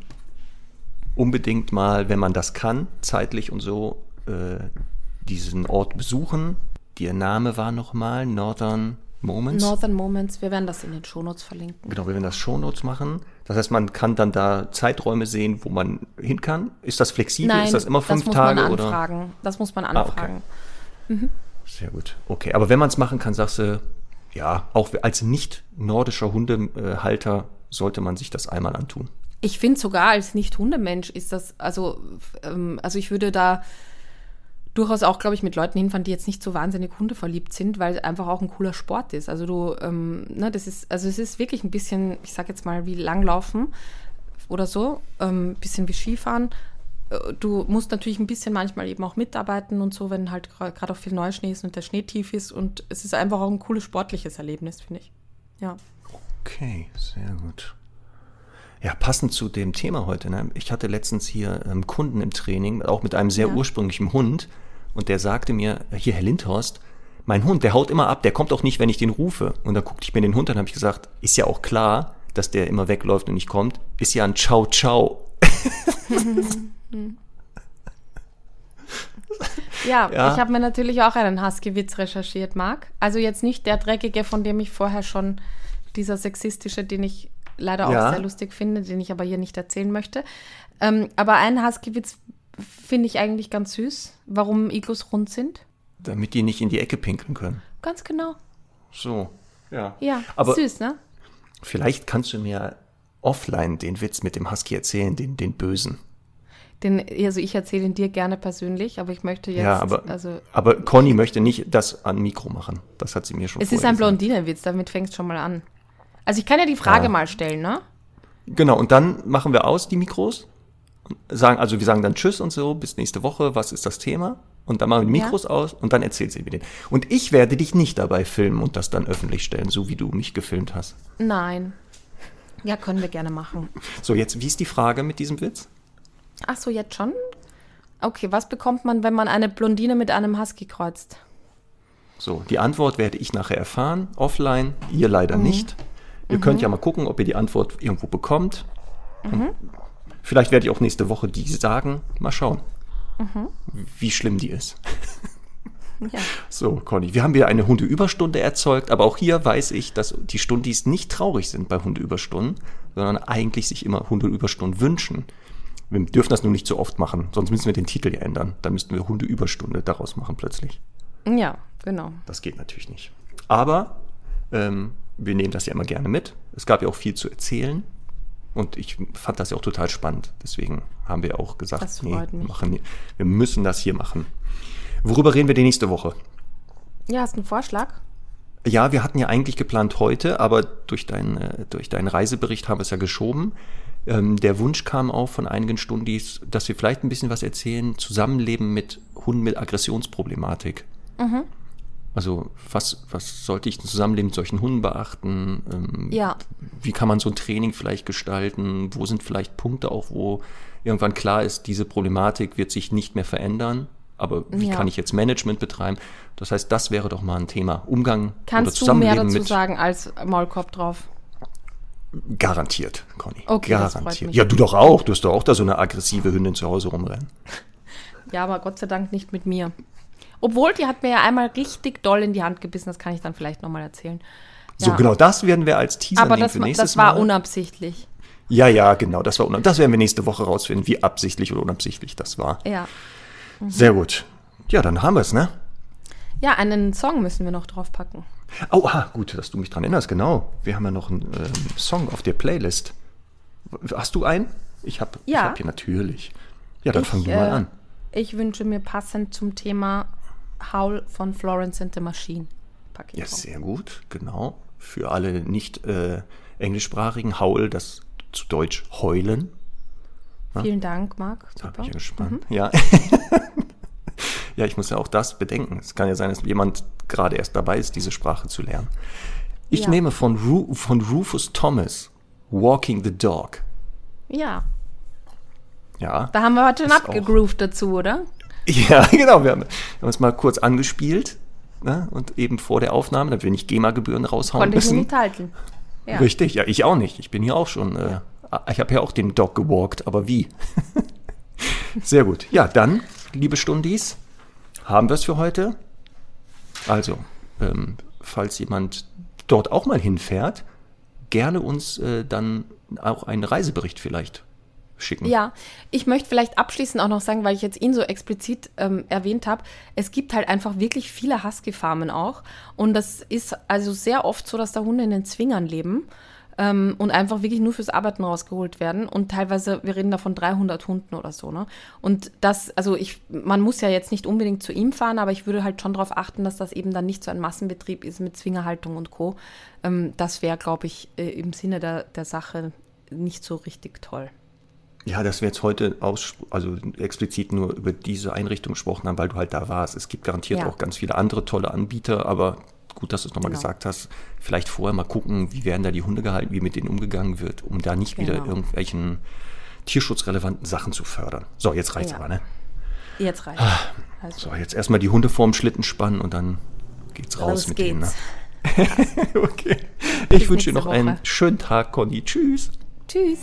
Unbedingt mal, wenn man das kann, zeitlich und so, äh, diesen Ort besuchen. Ihr Name war nochmal Northern Moments. Northern Moments, wir werden das in den Shownotes verlinken. Genau, wir werden das Shownotes machen. Das heißt, man kann dann da Zeiträume sehen, wo man hin kann. Ist das flexibel? Nein, ist das immer fünf muss Tage man oder? anfragen. Das muss man Ah, okay. anfragen. Sehr gut. Okay, aber wenn man es machen kann, sagst du, ja, auch als nicht nordischer Hundehalter sollte man sich das einmal antun. Ich finde sogar als Nicht-Hundemensch ist das, also, ähm, also ich würde da durchaus auch, glaube ich, mit Leuten hinfahren, die jetzt nicht so wahnsinnig hundeverliebt sind, weil es einfach auch ein cooler Sport ist. Also du, ähm, ne, das ist, also es ist wirklich ein bisschen, ich sag jetzt mal, wie Langlaufen oder so, ähm, bisschen wie Skifahren. Du musst natürlich ein bisschen manchmal eben auch mitarbeiten und so, wenn halt gerade auch viel Neuschnee ist und der Schnee tief ist. Und es ist einfach auch ein cooles sportliches Erlebnis, finde ich. Ja. Okay, sehr gut. Ja, passend zu dem Thema heute. Ne? Ich hatte letztens hier ähm, Kunden im Training, auch mit einem sehr Ja. ursprünglichen Hund. Und der sagte mir, hier, Herr Lindhorst, mein Hund, der haut immer ab, der kommt auch nicht, wenn ich den rufe. Und dann guckte ich mir den Hund an habe ich gesagt, ist ja auch klar, dass der immer wegläuft und nicht kommt. Ist ja ein Ciao Ciao. Ja, Ja. ich habe mir natürlich auch einen Husky-Witz recherchiert, Marc. Also jetzt nicht der dreckige, von dem ich vorher schon, dieser sexistische, den ich leider auch Ja. sehr lustig finde, den ich aber hier nicht erzählen möchte. Ähm, aber einen Husky-Witz finde ich eigentlich ganz süß, warum Iglus rund sind. Damit die nicht in die Ecke pinkeln können. Ganz genau. So, ja. Ja, Aber süß, ne? vielleicht kannst du mir offline den Witz mit dem Husky erzählen, den, den Bösen. Den, also ich erzähle ihn dir gerne persönlich, aber ich möchte jetzt, ja, aber, also aber Conny möchte nicht das an Mikro machen. Das hat sie mir schon es ist ein gesagt. Blondinenwitz, damit fängst du schon mal an. Also ich kann ja die Frage Ja. mal stellen, ne? Genau, und dann machen wir aus die Mikros. Sagen, also wir sagen dann Tschüss und so, bis nächste Woche, was ist das Thema? Und dann machen wir die Ja. Mikros aus und dann erzählt sie mir den. Und ich werde dich nicht dabei filmen und das dann öffentlich stellen, so wie du mich gefilmt hast. Nein. Ja, können wir gerne machen. So, jetzt, wie ist die Frage mit diesem Witz? Ach so, jetzt schon? Okay, was bekommt man, wenn man eine Blondine mit einem Husky kreuzt? So, die Antwort werde ich nachher erfahren, offline, ihr leider Mhm. nicht. Ihr könnt ja mal gucken, ob ihr die Antwort irgendwo bekommt. Mhm. Vielleicht werde ich auch nächste Woche die sagen. Mal schauen, Mhm. wie schlimm die ist. Ja. So, Conny, wir haben wieder eine Hundeüberstunde erzeugt, aber auch hier weiß ich, dass die Stundis nicht traurig sind bei Hundeüberstunden, sondern eigentlich sich immer Hundeüberstunden wünschen. Wir dürfen das nur nicht so oft machen, sonst müssen wir den Titel ja ändern. Dann müssten wir Hundeüberstunde daraus machen plötzlich. Ja, genau. Das geht natürlich nicht. Aber ähm, wir nehmen das ja immer gerne mit. Es gab ja auch viel zu erzählen. Und ich fand das ja auch total spannend. Deswegen haben wir auch gesagt, nee, wir, machen, wir müssen das hier machen. Worüber reden wir die nächste Woche? Ja, hast du einen Vorschlag? Ja, wir hatten ja eigentlich geplant heute, aber durch, dein, äh, durch deinen Reisebericht haben wir es ja geschoben. Ähm, der Wunsch kam auf von einigen Stundis, dass wir vielleicht ein bisschen was erzählen, Zusammenleben mit Hunden mit Aggressionsproblematik. Also was, was sollte ich im Zusammenleben mit solchen Hunden beachten? Ähm, Ja. Wie kann man so ein Training vielleicht gestalten? Wo sind vielleicht Punkte auch, wo irgendwann klar ist, diese Problematik wird sich nicht mehr verändern? Aber wie Ja. kann ich jetzt Management betreiben? Das heißt, das wäre doch mal ein Thema. Umgang oder Kannst du mehr Zusammenleben dazu mit sagen als Maulkorb drauf? Garantiert, Conny. Okay, das freut Garantiert. mich. Ja, du doch auch. Du hast doch auch da so eine aggressive Hündin zu Hause rumrennen. Ja, aber Gott sei Dank nicht mit mir. Obwohl, die hat mir ja einmal richtig doll in die Hand gebissen, das kann ich dann vielleicht nochmal erzählen. So, Ja. genau das werden wir als Teaser Aber nehmen das, für nächstes das war Mal. unabsichtlich. Ja, ja, genau, das war unab Das werden wir nächste Woche rausfinden, wie absichtlich oder unabsichtlich das war. Ja. Sehr gut. Ja, dann haben wir es, ne? Ja, einen Song müssen wir noch draufpacken. Oh, ah, gut, dass du mich dran erinnerst, genau. Wir haben ja noch einen ähm, Song auf der Playlist. Hast du einen? Ich habe ich Ja. hab hier natürlich. Ja, dann Ich, fang du mal äh, an. Ich wünsche mir passend zum Thema Howl von Florence and the Machine. Pack Ja, sehr gut, genau. Für alle nicht äh, englischsprachigen, Howl, das zu Deutsch heulen. Vielen Dank, Marc. Da bin Super. ich ja gespannt. Ja. ja, ich muss ja auch das bedenken. Es kann ja sein, dass jemand gerade erst dabei ist, diese Sprache zu lernen. Ich Ja. nehme von, Ru von Rufus Thomas Walking the Dog. Ja, Ja. da haben wir heute auch- abgegroovt dazu, oder? Ja, genau. Wir haben, haben uns mal kurz angespielt. Ne? Und eben vor der Aufnahme, damit wir nicht GEMA-Gebühren raushauen Konnte ich mir müssen. nicht halten. Ja. Richtig, ja, ich auch nicht. Ich bin hier auch schon. Äh, ich habe ja auch den Dog gewalkt, aber wie? Sehr gut. Ja, dann, liebe Stundis, haben wir es für heute. Also, ähm, falls jemand dort auch mal hinfährt, gerne uns äh, dann auch einen Reisebericht vielleicht schicken. Ja, ich möchte vielleicht abschließend auch noch sagen, weil ich jetzt ihn so explizit ähm, erwähnt habe, es gibt halt einfach wirklich viele Husky-Farmen auch. Und das ist also sehr oft so, dass da Hunde in den Zwingern leben ähm, und einfach wirklich nur fürs Arbeiten rausgeholt werden. Und teilweise, wir reden da von 300 Hunden oder so. Ne? Und das, also ich, man muss ja jetzt nicht unbedingt zu ihm fahren, aber ich würde halt schon darauf achten, dass das eben dann nicht so ein Massenbetrieb ist mit Zwingerhaltung und Co. Ähm, das wäre, glaube ich, äh, im Sinne der, der Sache nicht so richtig toll. Ja, dass wir jetzt heute aus, also explizit nur über diese Einrichtung gesprochen haben, weil du halt da warst. Es gibt garantiert Ja. auch ganz viele andere tolle Anbieter, aber gut, dass du es nochmal Genau. gesagt hast. Vielleicht vorher mal gucken, wie werden da die Hunde gehalten, wie mit denen umgegangen wird, um da nicht wieder Genau. irgendwelchen tierschutzrelevanten Sachen zu fördern. So, jetzt reicht's Ja. aber, ne? Jetzt reicht Also, So, jetzt erstmal die Hunde vorm Schlitten spannen und dann geht's raus los mit geht's. denen. Ne? okay. Ich wünsche dir noch einen Woche. schönen Tag, Conny. Tschüss. Tschüss.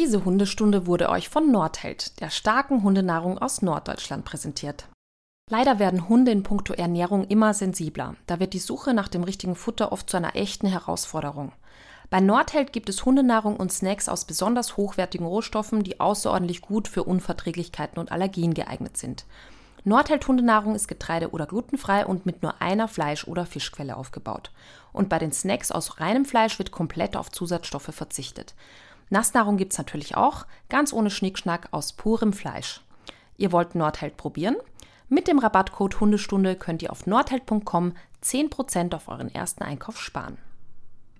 Diese Hundestunde wurde euch von Nordheld, der starken Hundenahrung aus Norddeutschland, präsentiert. Leider werden Hunde in puncto Ernährung immer sensibler. Da wird die Suche nach dem richtigen Futter oft zu einer echten Herausforderung. Bei Nordheld gibt es Hundenahrung und Snacks aus besonders hochwertigen Rohstoffen, die außerordentlich gut für Unverträglichkeiten und Allergien geeignet sind. Nordheld Hundenahrung ist getreide- oder glutenfrei und mit nur einer Fleisch- oder Fischquelle aufgebaut. Und bei den Snacks aus reinem Fleisch wird komplett auf Zusatzstoffe verzichtet. Nassnahrung gibt's natürlich auch, ganz ohne Schnickschnack aus purem Fleisch. Ihr wollt Nordheld probieren? Mit dem Rabattcode Hundestunde könnt ihr auf nordheld.com 10% auf euren ersten Einkauf sparen.